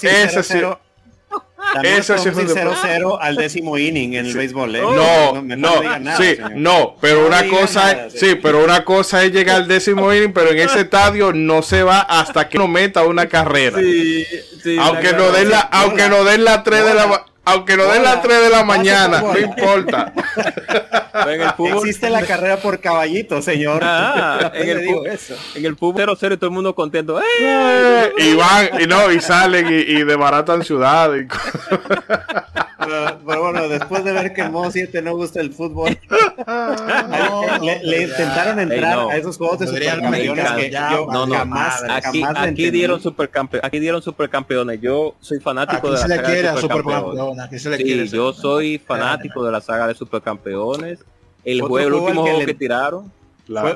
es eso es un 0-0 al décimo inning en el béisbol. ¿eh? No, no, no, sí, no, pero una cosa, es, sí, pero una cosa es llegar al décimo inning, pero en ese estadio no se va hasta que no meta una carrera. Sí, sí, aunque no den la, aunque no den la 3 de la aunque no den las 3 de la mañana, no importa. Existe la carrera por caballito, señor. Ah, en, el fútbol, en el fútbol 0-0 todo el mundo contento. ¡Eh! Y van, y no, y salen y, y desbaratan ciudades. Pero, bueno, después de ver que el modo 7 no gusta el fútbol, le, intentaron entrar a esos juegos de supercampeones que yo no, no, jamás, aquí, aquí dieron supercampeones, aquí dieron supercampeones. Yo soy fanático de la saga de supercampeones. sí, yo soy fanático de la saga de supercampeones. El juego, el último juego que tiraron.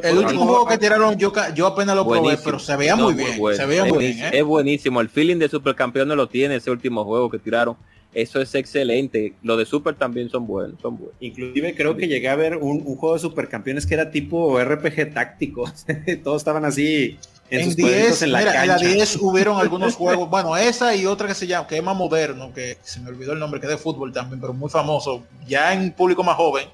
el último juego que tiraron yo, yo apenas lo probé, pero se veía muy bien. Se veía muy bien. ¿eh? Es buenísimo. El feeling de supercampeones lo tiene ese último juego que tiraron eso es excelente. Lo de Super también son buenos, son buenos. Inclusive creo que llegué a ver un, juego de supercampeones que era tipo RPG táctico. Todos estaban así en, sus 10, en la mira, En la 10 hubieron algunos juegos, bueno, esa y otra que se llama, que es más moderno, que se me olvidó el nombre, que es de fútbol también, pero muy famoso, ya en público más joven.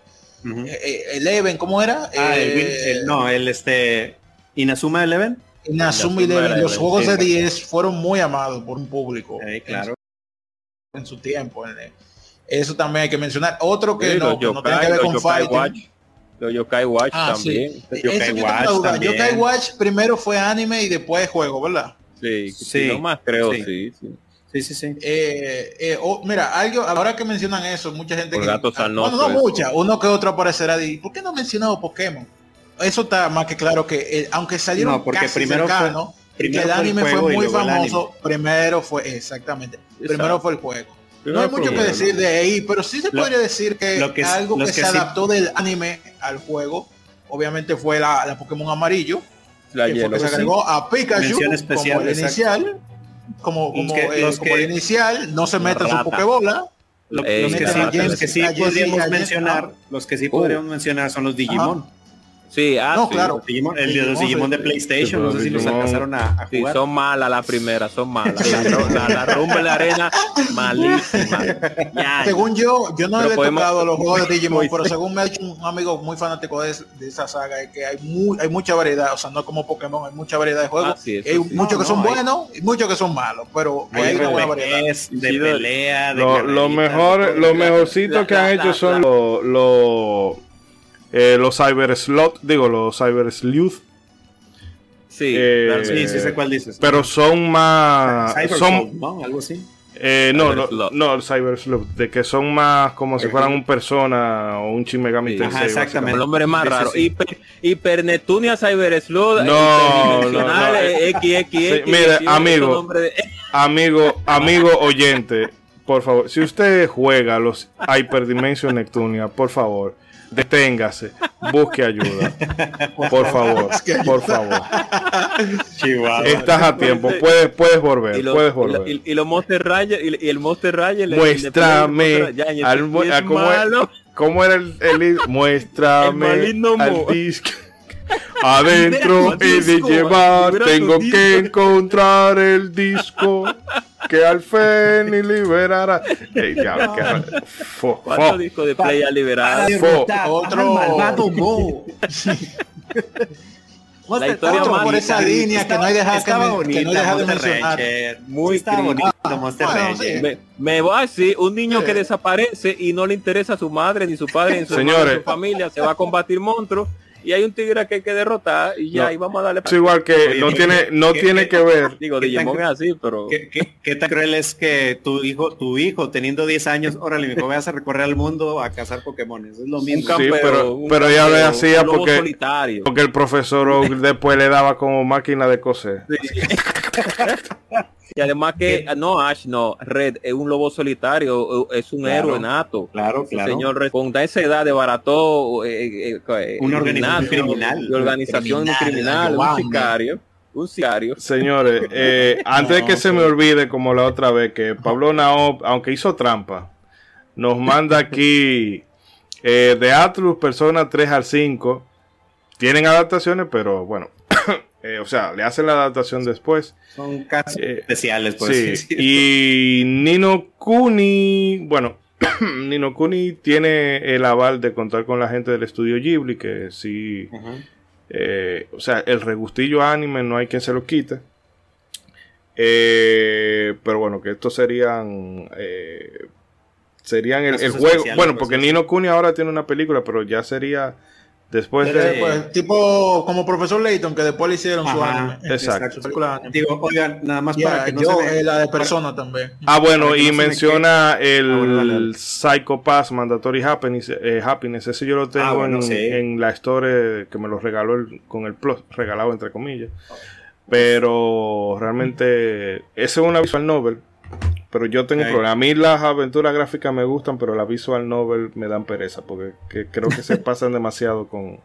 Uh Eleven, ¿cómo era? Ah, el, no, el este Inazuma Eleven. Inazuma Eleven, los juegos de 10 fueron muy amados por un público. claro en su tiempo. Eso también hay que mencionar. Otro que no, no tiene que ver con fighting. Los Yokai Watch ah, también. Sí. Yokai, Watch también. Yokai Watch primero fue anime y después juego, ¿verdad? Sí, sí. No más creo, sí. sí. Sí, sí, sí. Eh, eh, oh, mira, algo, ahora que mencionan eso, mucha gente que, gatos ah, no, no mucha, uno que otro aparecerá y ¿por qué no mencionado Pokémon? Eso está más que claro que eh, aunque salieron no, porque primero cercano, Primero el anime fue, muy famoso. Primero fue, exactamente. Primero fue el juego. no hay mucho que decir de ahí, pero sí se podría decir que, algo que, se adaptó del anime al juego, obviamente fue la, Pokémon amarillo, la que, se agregó a Pikachu como el inicial, como, como, eh, el inicial, no se mete su Pokébola. los, que sí, podríamos mencionar, los que sí podríamos mencionar son los Digimon. Sí, ah, no, claro. el de los Digimon de PlayStation, no sé si los alcanzaron a, a jugar. Sí, son malas las primeras, son malas. La, la, rumba en la arena, malísima. según yo, yo no he tocado los juegos de Digimon, pero según me ha dicho un amigo muy fanático de, de esa saga, es que hay, muy, hay mucha variedad, o sea, no como Pokémon, hay mucha variedad de juegos. Ah, hay muchos que son buenos y muchos que son malos, pero hay, una buena variedad. De pelea, de lo, mejor, lo mejorcito que han hecho son los eh, los Cyber Slot, digo, los Cyber Sleuth. Sí, eh, sí, sí sé cuál dices. Pero son más. Cyber son, ¿no? Algo así. Eh, no, no, no, el Cyber Sleuth, de que son más como si fueran un persona o un Shin Megami sí, exactamente. El nombre más raro. Hiper, Hipernetunia Cyber Sleuth. No, no, no. XXX. mire, amigo, amigo, amigo oyente, por favor, si usted juega los Hyperdimension Neptunia, por favor deténgase, busque ayuda. Por favor, por favor. Estás a tiempo, puedes, puedes volver, y puedes volver. Y, y, los Monster Raya, y, el Monster Raya Muéstrame ¿cómo, era el, el muéstrame al disco. Adentro he de llevar, tengo que encontrar el disco que al fin y liberará. Hey, ya, que, fo, ¿Cuántos discos de play ha liberado? Otro. la historia más por esa línea que no hay dejar que, que, no de mencionar. Muy está bonito Monster me, me, va a decir, un niño que desaparece y no le interesa a su madre, ni su padre, ni su, Señores. su familia, se va a combatir monstruos y hay un tigre que hay que derrotar y ya, y vamos a darle. Es igual que no tiene, no tiene que ver. Digo, Digimon es así, pero. ¿Qué, tan cruel es que tu hijo, tu hijo, teniendo 10 años, órale, mi joven a recorrer al mundo a cazar Pokémon? Es lo mismo. Sí, pero, pero ya lo hacía porque, porque el profesor después le daba como máquina de coser. Y además que, no, Ash, no, Red es un lobo solitario, es un héroe nato. Claro, claro. Señor, con esa edad de barato, eh, eh, eh, una organización criminal. De organización criminal, un sicario. Un sicario. Señores, antes de que se me olvide, como la otra vez, que Pablo Nao, aunque hizo trampa, nos manda aquí de Atlus, Persona 3 al 5. Tienen adaptaciones, pero bueno, eh, o sea, le hacen la adaptación después. Son casos eh, especiales, pues. Sí. Y Nino Kuni, bueno, Nino Kuni tiene el aval de contar con la gente del estudio Ghibli, que sí, eh, o sea, el regustillo anime no hay quien se lo quite. pero bueno, que estos serían serían el, el juego. Bueno, pues, porque Nino Kuni ahora tiene una película, pero ya sería Después de... tipo como profesor Layton, que después le hicieron su anime. Exacto. Digo, oigan, nada más para que no yo, se la de persona también. Ah, bueno, y menciona el, ah, Psycho Pass Mandatory Happiness, eh, Happiness. Ese yo lo tengo ah, en, la store que me lo regaló con el Plus, regalado entre comillas. Pero realmente, ese es una visual novel pero yo tengo un problema. A mí las aventuras gráficas me gustan, pero la visual novel me dan pereza, porque creo que se pasan demasiado con,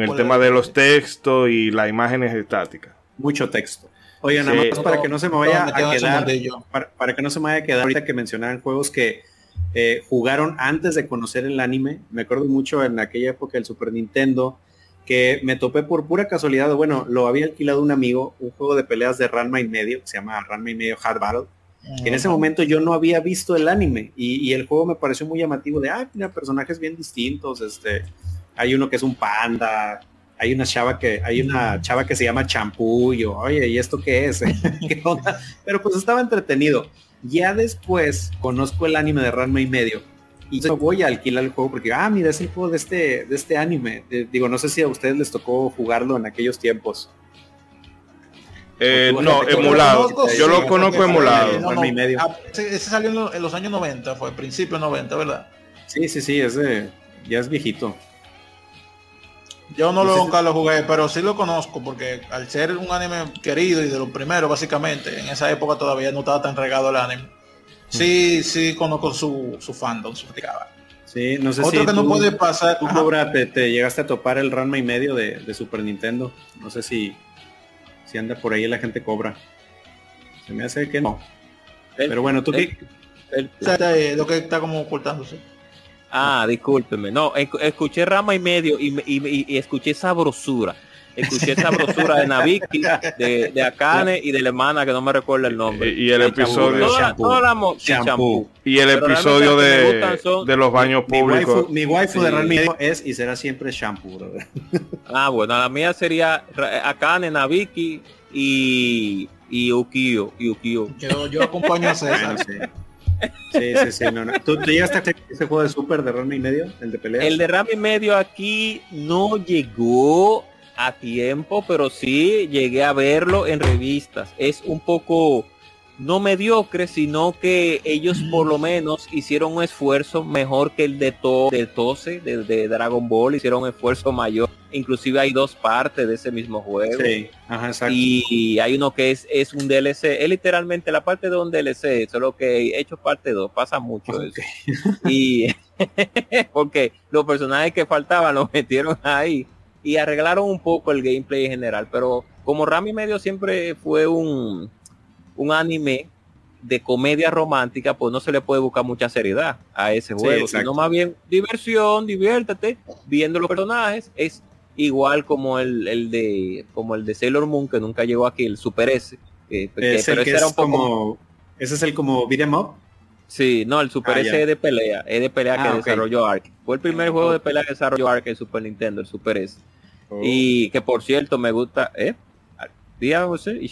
el tema de los textos y las imágenes estáticas. Mucho texto. Oye, nada más para que no se me vaya a quedar, para, que no se me vaya a quedar ahorita que mencionaran juegos que eh, jugaron antes de conocer el anime. Me acuerdo mucho en aquella época del Super Nintendo que me topé por pura casualidad. Bueno, lo había alquilado un amigo, un juego de peleas de Ranma y medio, que se llama Ranma y medio Hard Battle en ese momento yo no había visto el anime y, el juego me pareció muy llamativo de, ah, mira, personajes bien distintos, este, hay uno que es un panda, hay una chava que, hay una chava que se llama champú, yo, oye, ¿y esto qué es? Pero pues estaba entretenido. Ya después conozco el anime de Ranma y medio y yo voy a alquilar el juego porque, ah, mira, es el juego de este, de este anime. Eh, digo, no sé si a ustedes les tocó jugarlo en aquellos tiempos. Eh, no, emulado. Yo lo conozco emulado. No, ah, ese, salió en, los años 90, fue principio 90, ¿verdad? Sí, sí, sí, ese ya es viejito. Yo no lo, nunca lo jugué, pero sí lo conozco porque al ser un anime querido y de los primeros básicamente, en esa época todavía no estaba tan regado el anime. Sí, sí conozco su, su fandom, su Sí, no sé Otro que no puede pasar. Tú, Cobra, te, llegaste a topar el Ranma y medio de, de Super Nintendo. No sé si si anda por ahí la gente cobra. Se me hace que no. Pero bueno, tú qué... lo que está como ocultándose. Ah, discúlpeme. No, escuché rama y medio y, y, escuché sabrosura. Escuché esa brosura de Naviki, de, de Akane y de la hermana que no me recuerda el nombre. Y, el episodio Y el episodio de, de los baños públicos. Mi waifu, de Realme es y será siempre shampoo. Ah, bueno, la mía sería Akane, Naviki y, y Ukio. Y Ukio. Yo, yo acompaño a César. Sí, sí, sí, no, no. ¿Tú, ¿Tú, llegaste a ese juego de Super de Rami y medio? El de pelea. El de Rami y medio aquí no llegó a tiempo, pero sí llegué a verlo en revistas. Es un poco no mediocre, sino que ellos por lo menos hicieron un esfuerzo mejor que el de, to de Tose, de, Dragon Ball, hicieron un esfuerzo mayor. Inclusive hay dos partes de ese mismo juego. y hay uno que es, es un DLC, es literalmente la parte de un DLC, solo que he hecho parte 2, pasa mucho eso. Y porque los personajes que faltaban los metieron ahí y arreglaron un poco el gameplay en general, pero como Rami Medio siempre fue un, un anime de comedia romántica, pues no se le puede buscar mucha seriedad a ese juego, sino más bien diversión, diviértete, viendo los personajes, es igual como el, de como el de Sailor Moon que nunca llegó aquí, el Super S. pero ese era un poco ese es el como beat'em up. Sí, no, el Super ah, S es de pelea, es de pelea que ah, desarrolló Ark. Fue el primer juego de pelea que desarrolló Ark en Super Nintendo, el Super S. Oh. Y que por cierto me gusta, ¿eh? ¿Día José? ¿Y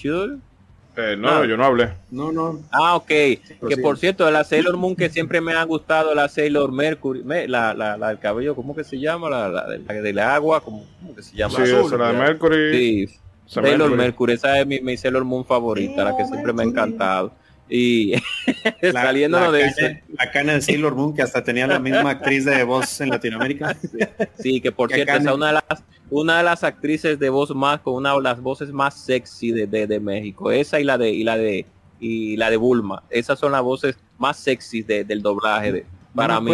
eh, no, yo no hablé. No, no. Ah, ok. que por cierto, la Sailor Moon que siempre me ha gustado, la Sailor Mercury, la, la, la del cabello, ¿cómo que se llama? La, la, del agua, ¿cómo, que se llama? Sí, la de Mercury. Sí, Sailor Mercury. esa es mi, mi Sailor Moon favorita, la que siempre me ha encantado. Y saliendo de eso. Acá en el Sailor Moon, que hasta tenía la misma actriz de voz en Latinoamérica. Sí, que por cierto, es una de las una de las actrices de voz más con una de las voces más sexy de, de, México. Esa y la de y la de y la de Bulma. Esas son las voces más sexy del doblaje de, para, mí,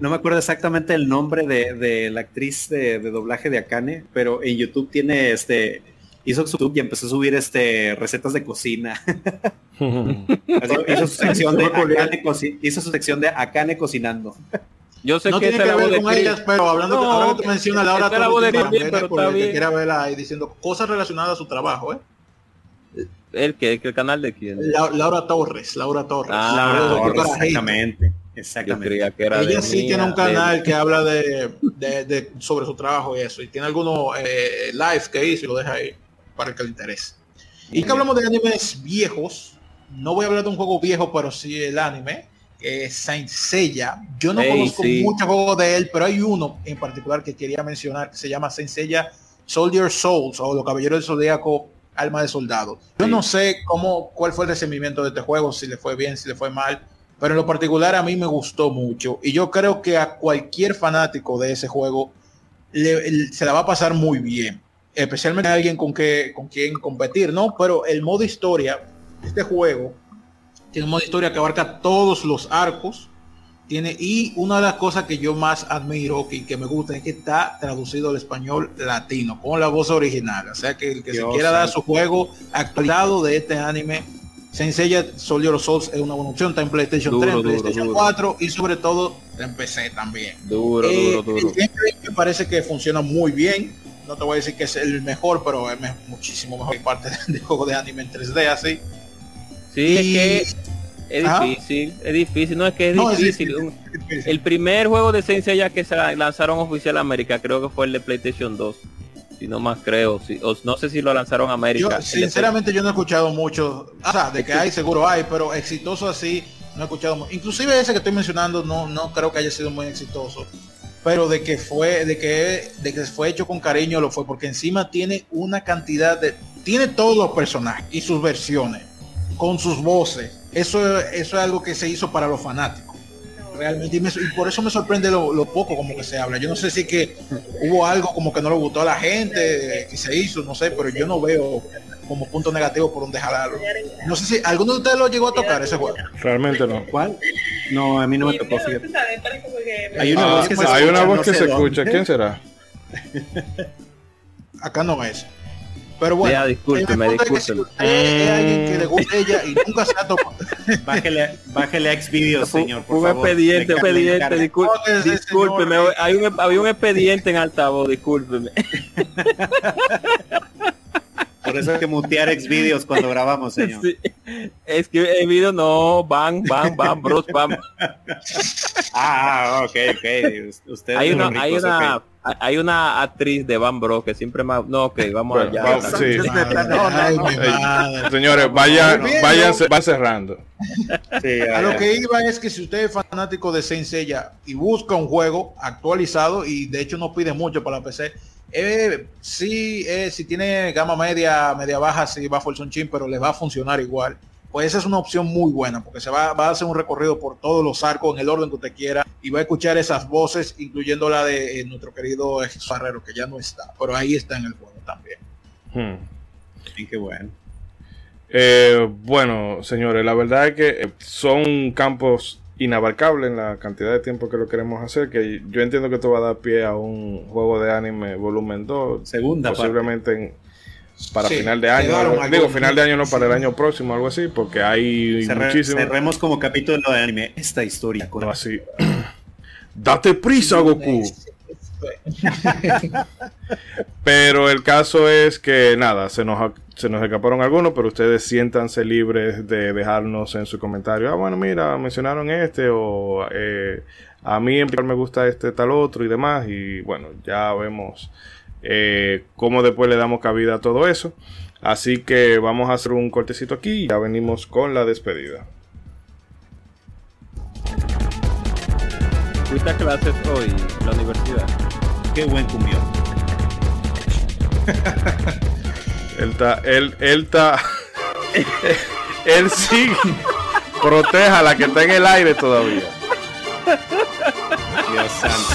No me acuerdo exactamente el nombre de, la actriz de, doblaje de Akane, pero en YouTube tiene este hizo YouTube y empezó a subir este recetas de cocina. hizo, su sección de Akane, hizo su sección de Akane cocinando. Yo sé que tiene que ver con ellas, pero hablando no, que ahora que tú mencionas Laura la pero que quiera verla ahí diciendo cosas relacionadas a su trabajo, ¿eh? ¿El que ¿El canal de quién? Laura Torres, Laura Torres. Ah, Laura Torres, exactamente. Exactamente. Que era Ella sí tiene un canal que habla de, de, de, sobre su trabajo y eso. Y tiene algunos eh, live que hizo y lo deja ahí para el que le interese. Y que hablamos de animes viejos. No voy a hablar de un juego viejo, pero sí el anime eh, Saint Seiya. Yo no conozco muchos juegos de él, pero hay uno en particular que quería mencionar que se llama Saint Seiya Soldier Souls o Los Caballeros del Zodíaco Alma de Soldado. Yo no sé cómo, cuál fue el recibimiento de este juego, si le fue bien, si le fue mal, pero en lo particular a mí me gustó mucho y yo creo que a cualquier fanático de ese juego se la va a pasar muy bien, especialmente alguien con, que, con quien competir, ¿no? Pero el modo historia, este juego, tiene un modo historia que abarca todos los arcos. Tiene, y una de las cosas que yo más admiro y que me gusta es que está traducido al español latino, con la voz original. O sea que el que se quiera dar su juego actualizado de este anime, Senseiya Soldier of Souls es una buena opción. Está en PlayStation 3, PlayStation 4 y sobre todo en PC también. Duro, eh, duro, duro. me parece que funciona muy bien. No te voy a decir que es el mejor, pero es muchísimo mejor que parte del juego de anime en 3D así. Sí, es que es difícil, es difícil, no es que es difícil. El primer juego de esencia ya que se lanzaron oficial a América, creo que fue el de PlayStation 2. Si no más creo, si, no sé si lo lanzaron a América. sinceramente yo no he escuchado mucho, o sea, de que hay seguro hay, pero exitoso así no he escuchado Inclusive ese que estoy mencionando no no creo que haya sido muy exitoso. Pero de que fue de que de que fue hecho con cariño lo fue porque encima tiene una cantidad de tiene todos los personajes y sus versiones con sus voces. Eso, eso es algo que se hizo para los fanáticos. Realmente, y, por eso me sorprende lo, poco como que se habla. Yo no sé si que hubo algo como que no le gustó a la gente, que se hizo, no sé, pero yo no veo como punto negativo por donde jalarlo. No sé si alguno de ustedes lo llegó a tocar ese juego. Realmente no. ¿Cuál? No, a mí no me tocó. Hay una voz que, se, hay una voz que se escucha. ¿Quién será? Acá no es. Pero bueno, ya, discúlpeme, discúlpeme. Es, alguien que le gusta ella y nunca se ha tocado. Bájele, bájele a Xvideos, señor. Por un favor, expediente, expediente, discúlpeme. discúlpeme, hay un, había un expediente en altavoz, discúlpeme. Por eso hay que mutear Xvideos cuando grabamos, señor. Sí. Es que el video no, van, van, van, bros, van. Ah, ok, ok. Usted hay una, hay una, hay una actriz de Van Bro que siempre más. No, ok, vamos allá. Señores, vayan, vayan, va cerrando. a lo que iba es que si usted es fanático de Saint Seiya y busca un juego actualizado y de hecho no pide mucho para la PC, eh, sí, eh, si tiene gama media, media baja, sí va a Chin, pero le va a funcionar igual pues esa es una opción muy buena, porque se va, a hacer un recorrido por todos los arcos en el orden que usted quiera y va a escuchar esas voces, incluyendo la de eh, nuestro querido Ferrero, que ya no está, pero ahí está en el juego también. Hmm. qué bueno. Eh, bueno, señores, la verdad es que eh, son campos inabarcables en la cantidad de tiempo que lo queremos hacer, que yo entiendo que esto va a dar pie a un juego de anime volumen 2, segunda posiblemente en para final de año. Digo, final de año no para el año próximo, algo así, porque hay muchísimo. Cerremos como capítulo de anime esta historia. Con... así. Date prisa, Goku. pero el caso es que nada, se nos, se nos escaparon algunos, pero ustedes siéntanse libres de dejarnos en su comentario. Ah, bueno, mira, mencionaron este o eh, a mí en me gusta este tal otro y demás. Y bueno, ya vemos eh, cómo después le damos cabida a todo eso. Así que vamos a hacer un cortecito aquí y ya venimos con la despedida. ¿Fuiste clases hoy la universidad? Qué buen cumbión. él está, él, él está, él sí proteja la que está en el aire todavía. Dios santo.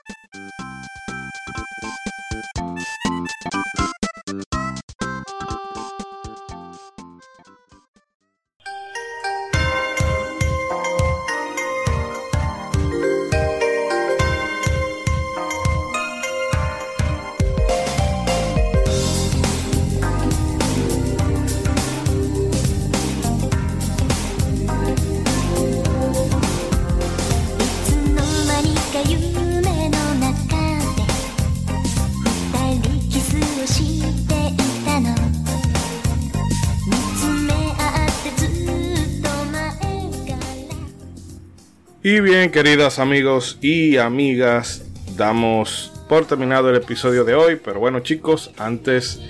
Y bien, queridas amigos y amigas, damos por terminado el episodio de hoy. Pero bueno, chicos, antes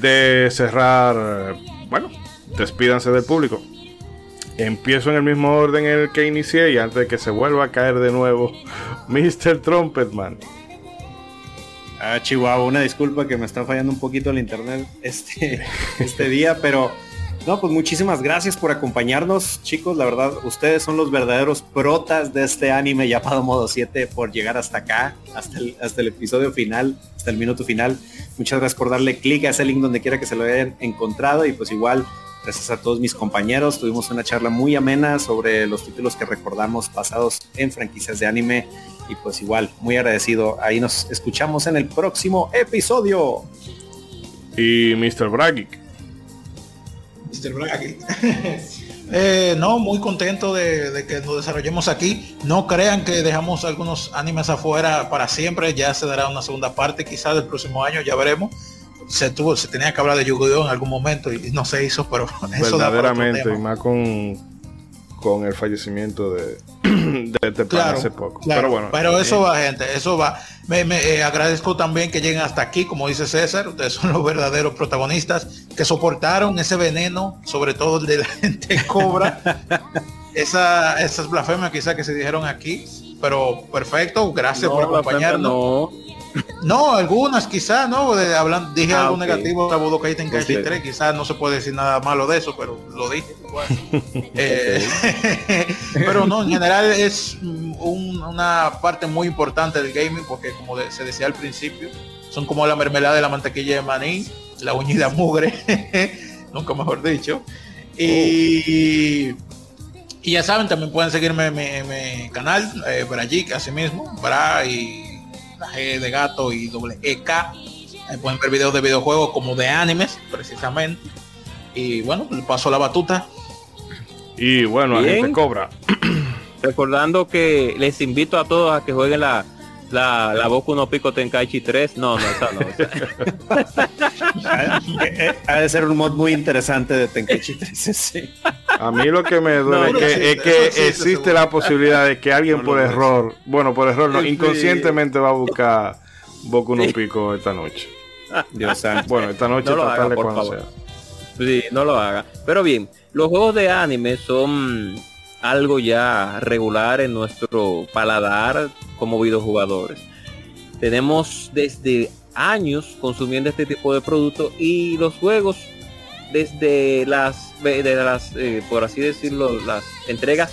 de cerrar, bueno, despídanse del público. Empiezo en el mismo orden en el que inicié y antes de que se vuelva a caer de nuevo, Mr. Trumpetman. Ah, Chihuahua, una disculpa que me está fallando un poquito el internet este, este día, pero no, pues muchísimas gracias por acompañarnos, chicos. La verdad, ustedes son los verdaderos protas de este anime llamado Modo 7 por llegar hasta acá, hasta el, hasta el episodio final, hasta el minuto final. Muchas gracias por darle clic a ese link donde quiera que se lo hayan encontrado y pues igual gracias a todos mis compañeros. Tuvimos una charla muy amena sobre los títulos que recordamos pasados en franquicias de anime y pues igual muy agradecido. Ahí nos escuchamos en el próximo episodio. Y Mr. Bragic. Eh, no, muy contento de, que nos desarrollemos aquí. No crean que dejamos algunos animes afuera para siempre. Ya se dará una segunda parte, quizás del próximo año, ya veremos. Se tuvo, se tenía que hablar de Yu-Gi-Oh en algún momento y no se hizo, pero eso verdaderamente y más con con el fallecimiento de, de este hace poco. pero bueno. Pero eso va, gente, eso va. Me, eh, agradezco también que lleguen hasta aquí, como dice César, ustedes son los verdaderos protagonistas que soportaron ese veneno, sobre todo el de la gente cobra. Esa, esas blasfemias quizás que se dijeron aquí, pero perfecto, gracias por acompañarnos. No, algunas quizás, ¿no? De, hablan, dije ah, algo negativo de Budokai Tenkaichi 3, quizás no se puede decir nada malo de eso, pero lo dije. Eh, pero no, en general es una parte muy importante del gaming porque como se decía al principio, son como la mermelada de la mantequilla de maní, la uñida mugre, nunca mejor dicho. Y, y ya saben, también pueden seguirme en mi, canal, eh, Brajik, así mismo, Bra y G de gato y doble EK. Pueden ver videos de videojuegos como de animes, precisamente. Y bueno, le paso la batuta. Y bueno, a gente cobra. Recordando que les invito a todos a que jueguen la, la, la Boku no Pico Tenkaichi 3. No, no, esa no. ha de ser un mod muy interesante de Tenkaichi 3. A mí lo que me duele es que, existe la posibilidad de que alguien por error, bueno, por error no, inconscientemente va a buscar Boku no Pico esta noche. Dios Bueno, esta noche de cuando Sí, no lo haga. Pero bien, los juegos de anime son algo ya regular en nuestro paladar como videojugadores. Tenemos desde años consumiendo este tipo de productos y los juegos desde las, de las eh, por así decirlo, las entregas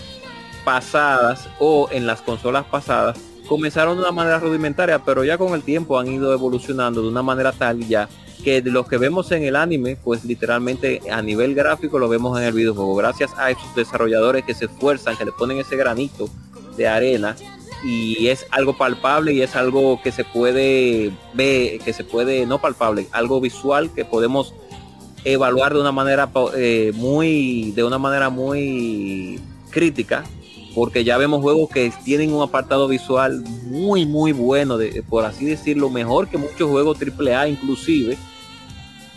pasadas o en las consolas pasadas comenzaron de una manera rudimentaria, pero ya con el tiempo han ido evolucionando de una manera tal ya que de los que vemos en el anime, pues literalmente a nivel gráfico lo vemos en el videojuego, gracias a esos desarrolladores que se esfuerzan, que le ponen ese granito de arena y es algo palpable y es algo que se puede ver, que se puede, no palpable, algo visual que podemos evaluar de una manera eh, muy, de una manera muy crítica, porque ya vemos juegos que tienen un apartado visual muy, muy bueno, por así decirlo, mejor que muchos juegos AAA inclusive,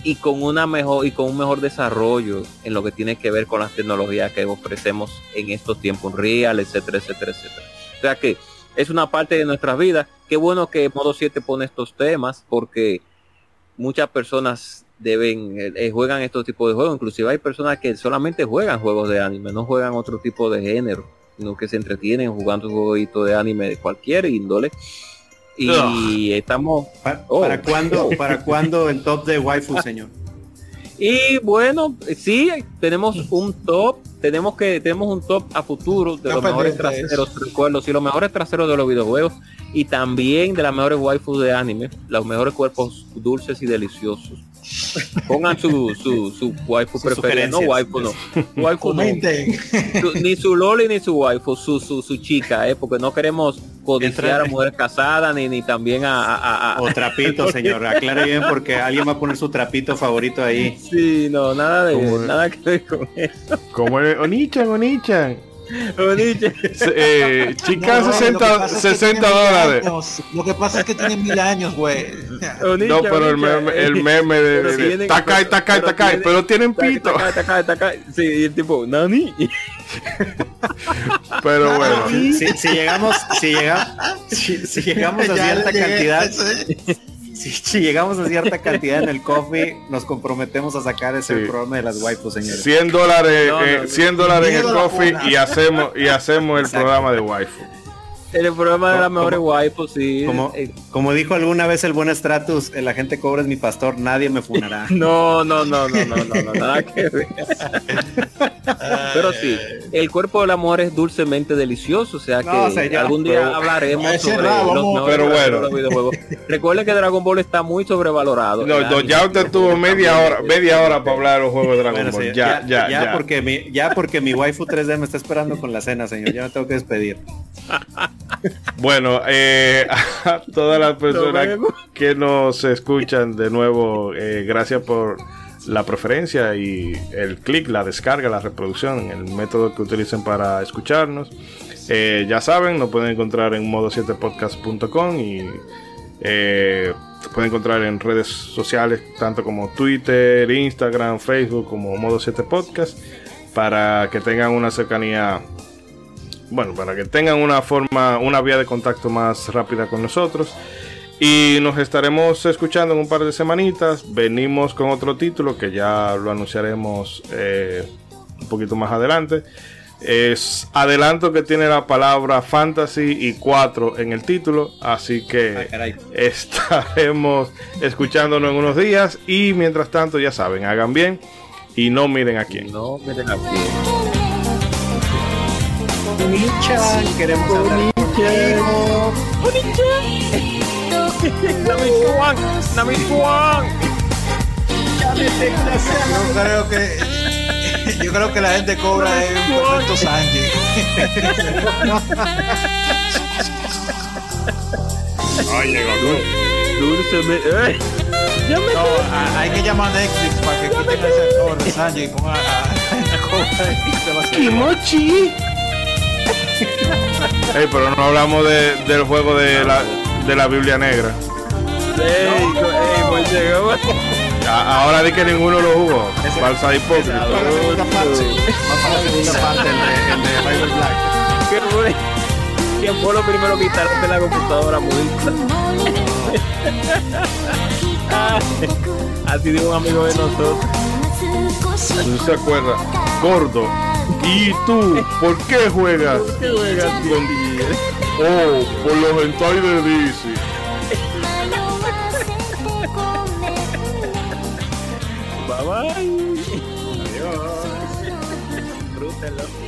y con una mejor y con un mejor desarrollo en lo que tiene que ver con las tecnologías que ofrecemos en estos tiempos real, etcétera, etcétera, etcétera. O sea que es una parte de nuestras vidas. Qué bueno que Modo 7 pone estos temas porque muchas personas deben eh, eh, juegan estos tipos de juegos. Inclusive hay personas que solamente juegan juegos de anime, no juegan otro tipo de género, sino que se entretienen jugando un jueguito de anime de cualquier índole. Y estamos... ¿Para, oh. ¿para cuándo, ¿Para cuándo el top de waifu, señor? Y bueno, sí, tenemos un top, tenemos que tenemos un top a futuro de los mejores traseros, recuerdo, sí, los mejores traseros de los videojuegos y también de las mejores waifus de anime, los mejores cuerpos dulces y deliciosos. Pongan su, su, su waifu preferida. No, waifu no. Waifu no. ni su loli ni su waifu, su, su, su chica, eh, porque no queremos codiciar a mujeres casadas ni, ni también a, O trapito, señor. Aclare bien porque alguien va a poner su trapito favorito ahí. Sí, no, nada de nada que ver con eso. Como Onichan, Onichan. Eh, chica, 60, 60 dólares. Lo que pasa es que tiene mil años, güey. no, pero el meme, el meme de, de, de Takai, Takai, Takai, pero tienen pito. Takai, Takai, Sí, el tipo, Nani. pero bueno. Si, si llegamos, si llegamos, si, si llegamos a cierta cantidad si, llegamos a cierta cantidad en el coffee, nos comprometemos a sacar ese programa de las waifus, señores. 100 dólares, 100 eh, dólares en el coffee y hacemos, y hacemos el programa de waifu. El programa de las mejores waifus, sí. Como, eh, como dijo alguna vez el buen Stratus, la gente cobra es mi pastor, nadie me funará. no, no, no, no, no, no, no, nada que ver. Pero sí, el cuerpo del amor es dulcemente delicioso, o sea que algún día hablaremos sobre los pero bueno. videojuegos. Recuerden que Dragon Ball está muy sobrevalorado. No, ya usted tuvo media hora, media hora para hablar de los juegos de Dragon Ball. ya, ya, ya, ya, porque mi, ya porque mi waifu 3D me está esperando con la cena, señor. Ya me tengo que despedir. Bueno, eh, a todas las personas que nos escuchan de nuevo, eh, gracias por la preferencia y el clic, la descarga, la reproducción, el método que utilicen para escucharnos. Eh, ya saben, nos pueden encontrar en modo7podcast.com y eh, pueden encontrar en redes sociales, tanto como Twitter, Instagram, Facebook, como Modo7Podcast, para que tengan una cercanía bueno, para que tengan una forma, una vía de contacto más rápida con nosotros. Y nos estaremos escuchando en un par de semanitas. Venimos con otro título que ya lo anunciaremos eh, un poquito más adelante. Es adelanto que tiene la palabra fantasy y 4 en el título, así que estaremos escuchándonos en unos días y mientras tanto ya saben, hagan bien y no miren a quién. No miren a quién. Onichan, queremos hablar contigo. Yo creo que yo creo que la gente cobra en un perfecto Sanji. Ay, llegó Dulce eh. No, hay que llamar a Netflix para que quiten ese actor de Sanji y ponga a, a, a, Kimochi. Hey, pero no hablamos de, del juego de la, de la Biblia Negra. Ey, ey, pues llegó. Ahora di que ninguno lo jugó. Falsa hipócrita. Vamos para la segunda parte. Vamos para la segunda parte, el de, el de Bible Black. ¿Qué fue? ¿Quién fue lo primero que instalaste la computadora budista? Así dijo un amigo de nosotros. ¿No se acuerda? Gordo, ¿Y tú? ¿Por qué juegas? ¿Por qué juegas con DJ? Oh, por los hentai de DC. bye bye. Adiós. Disfrútenlo.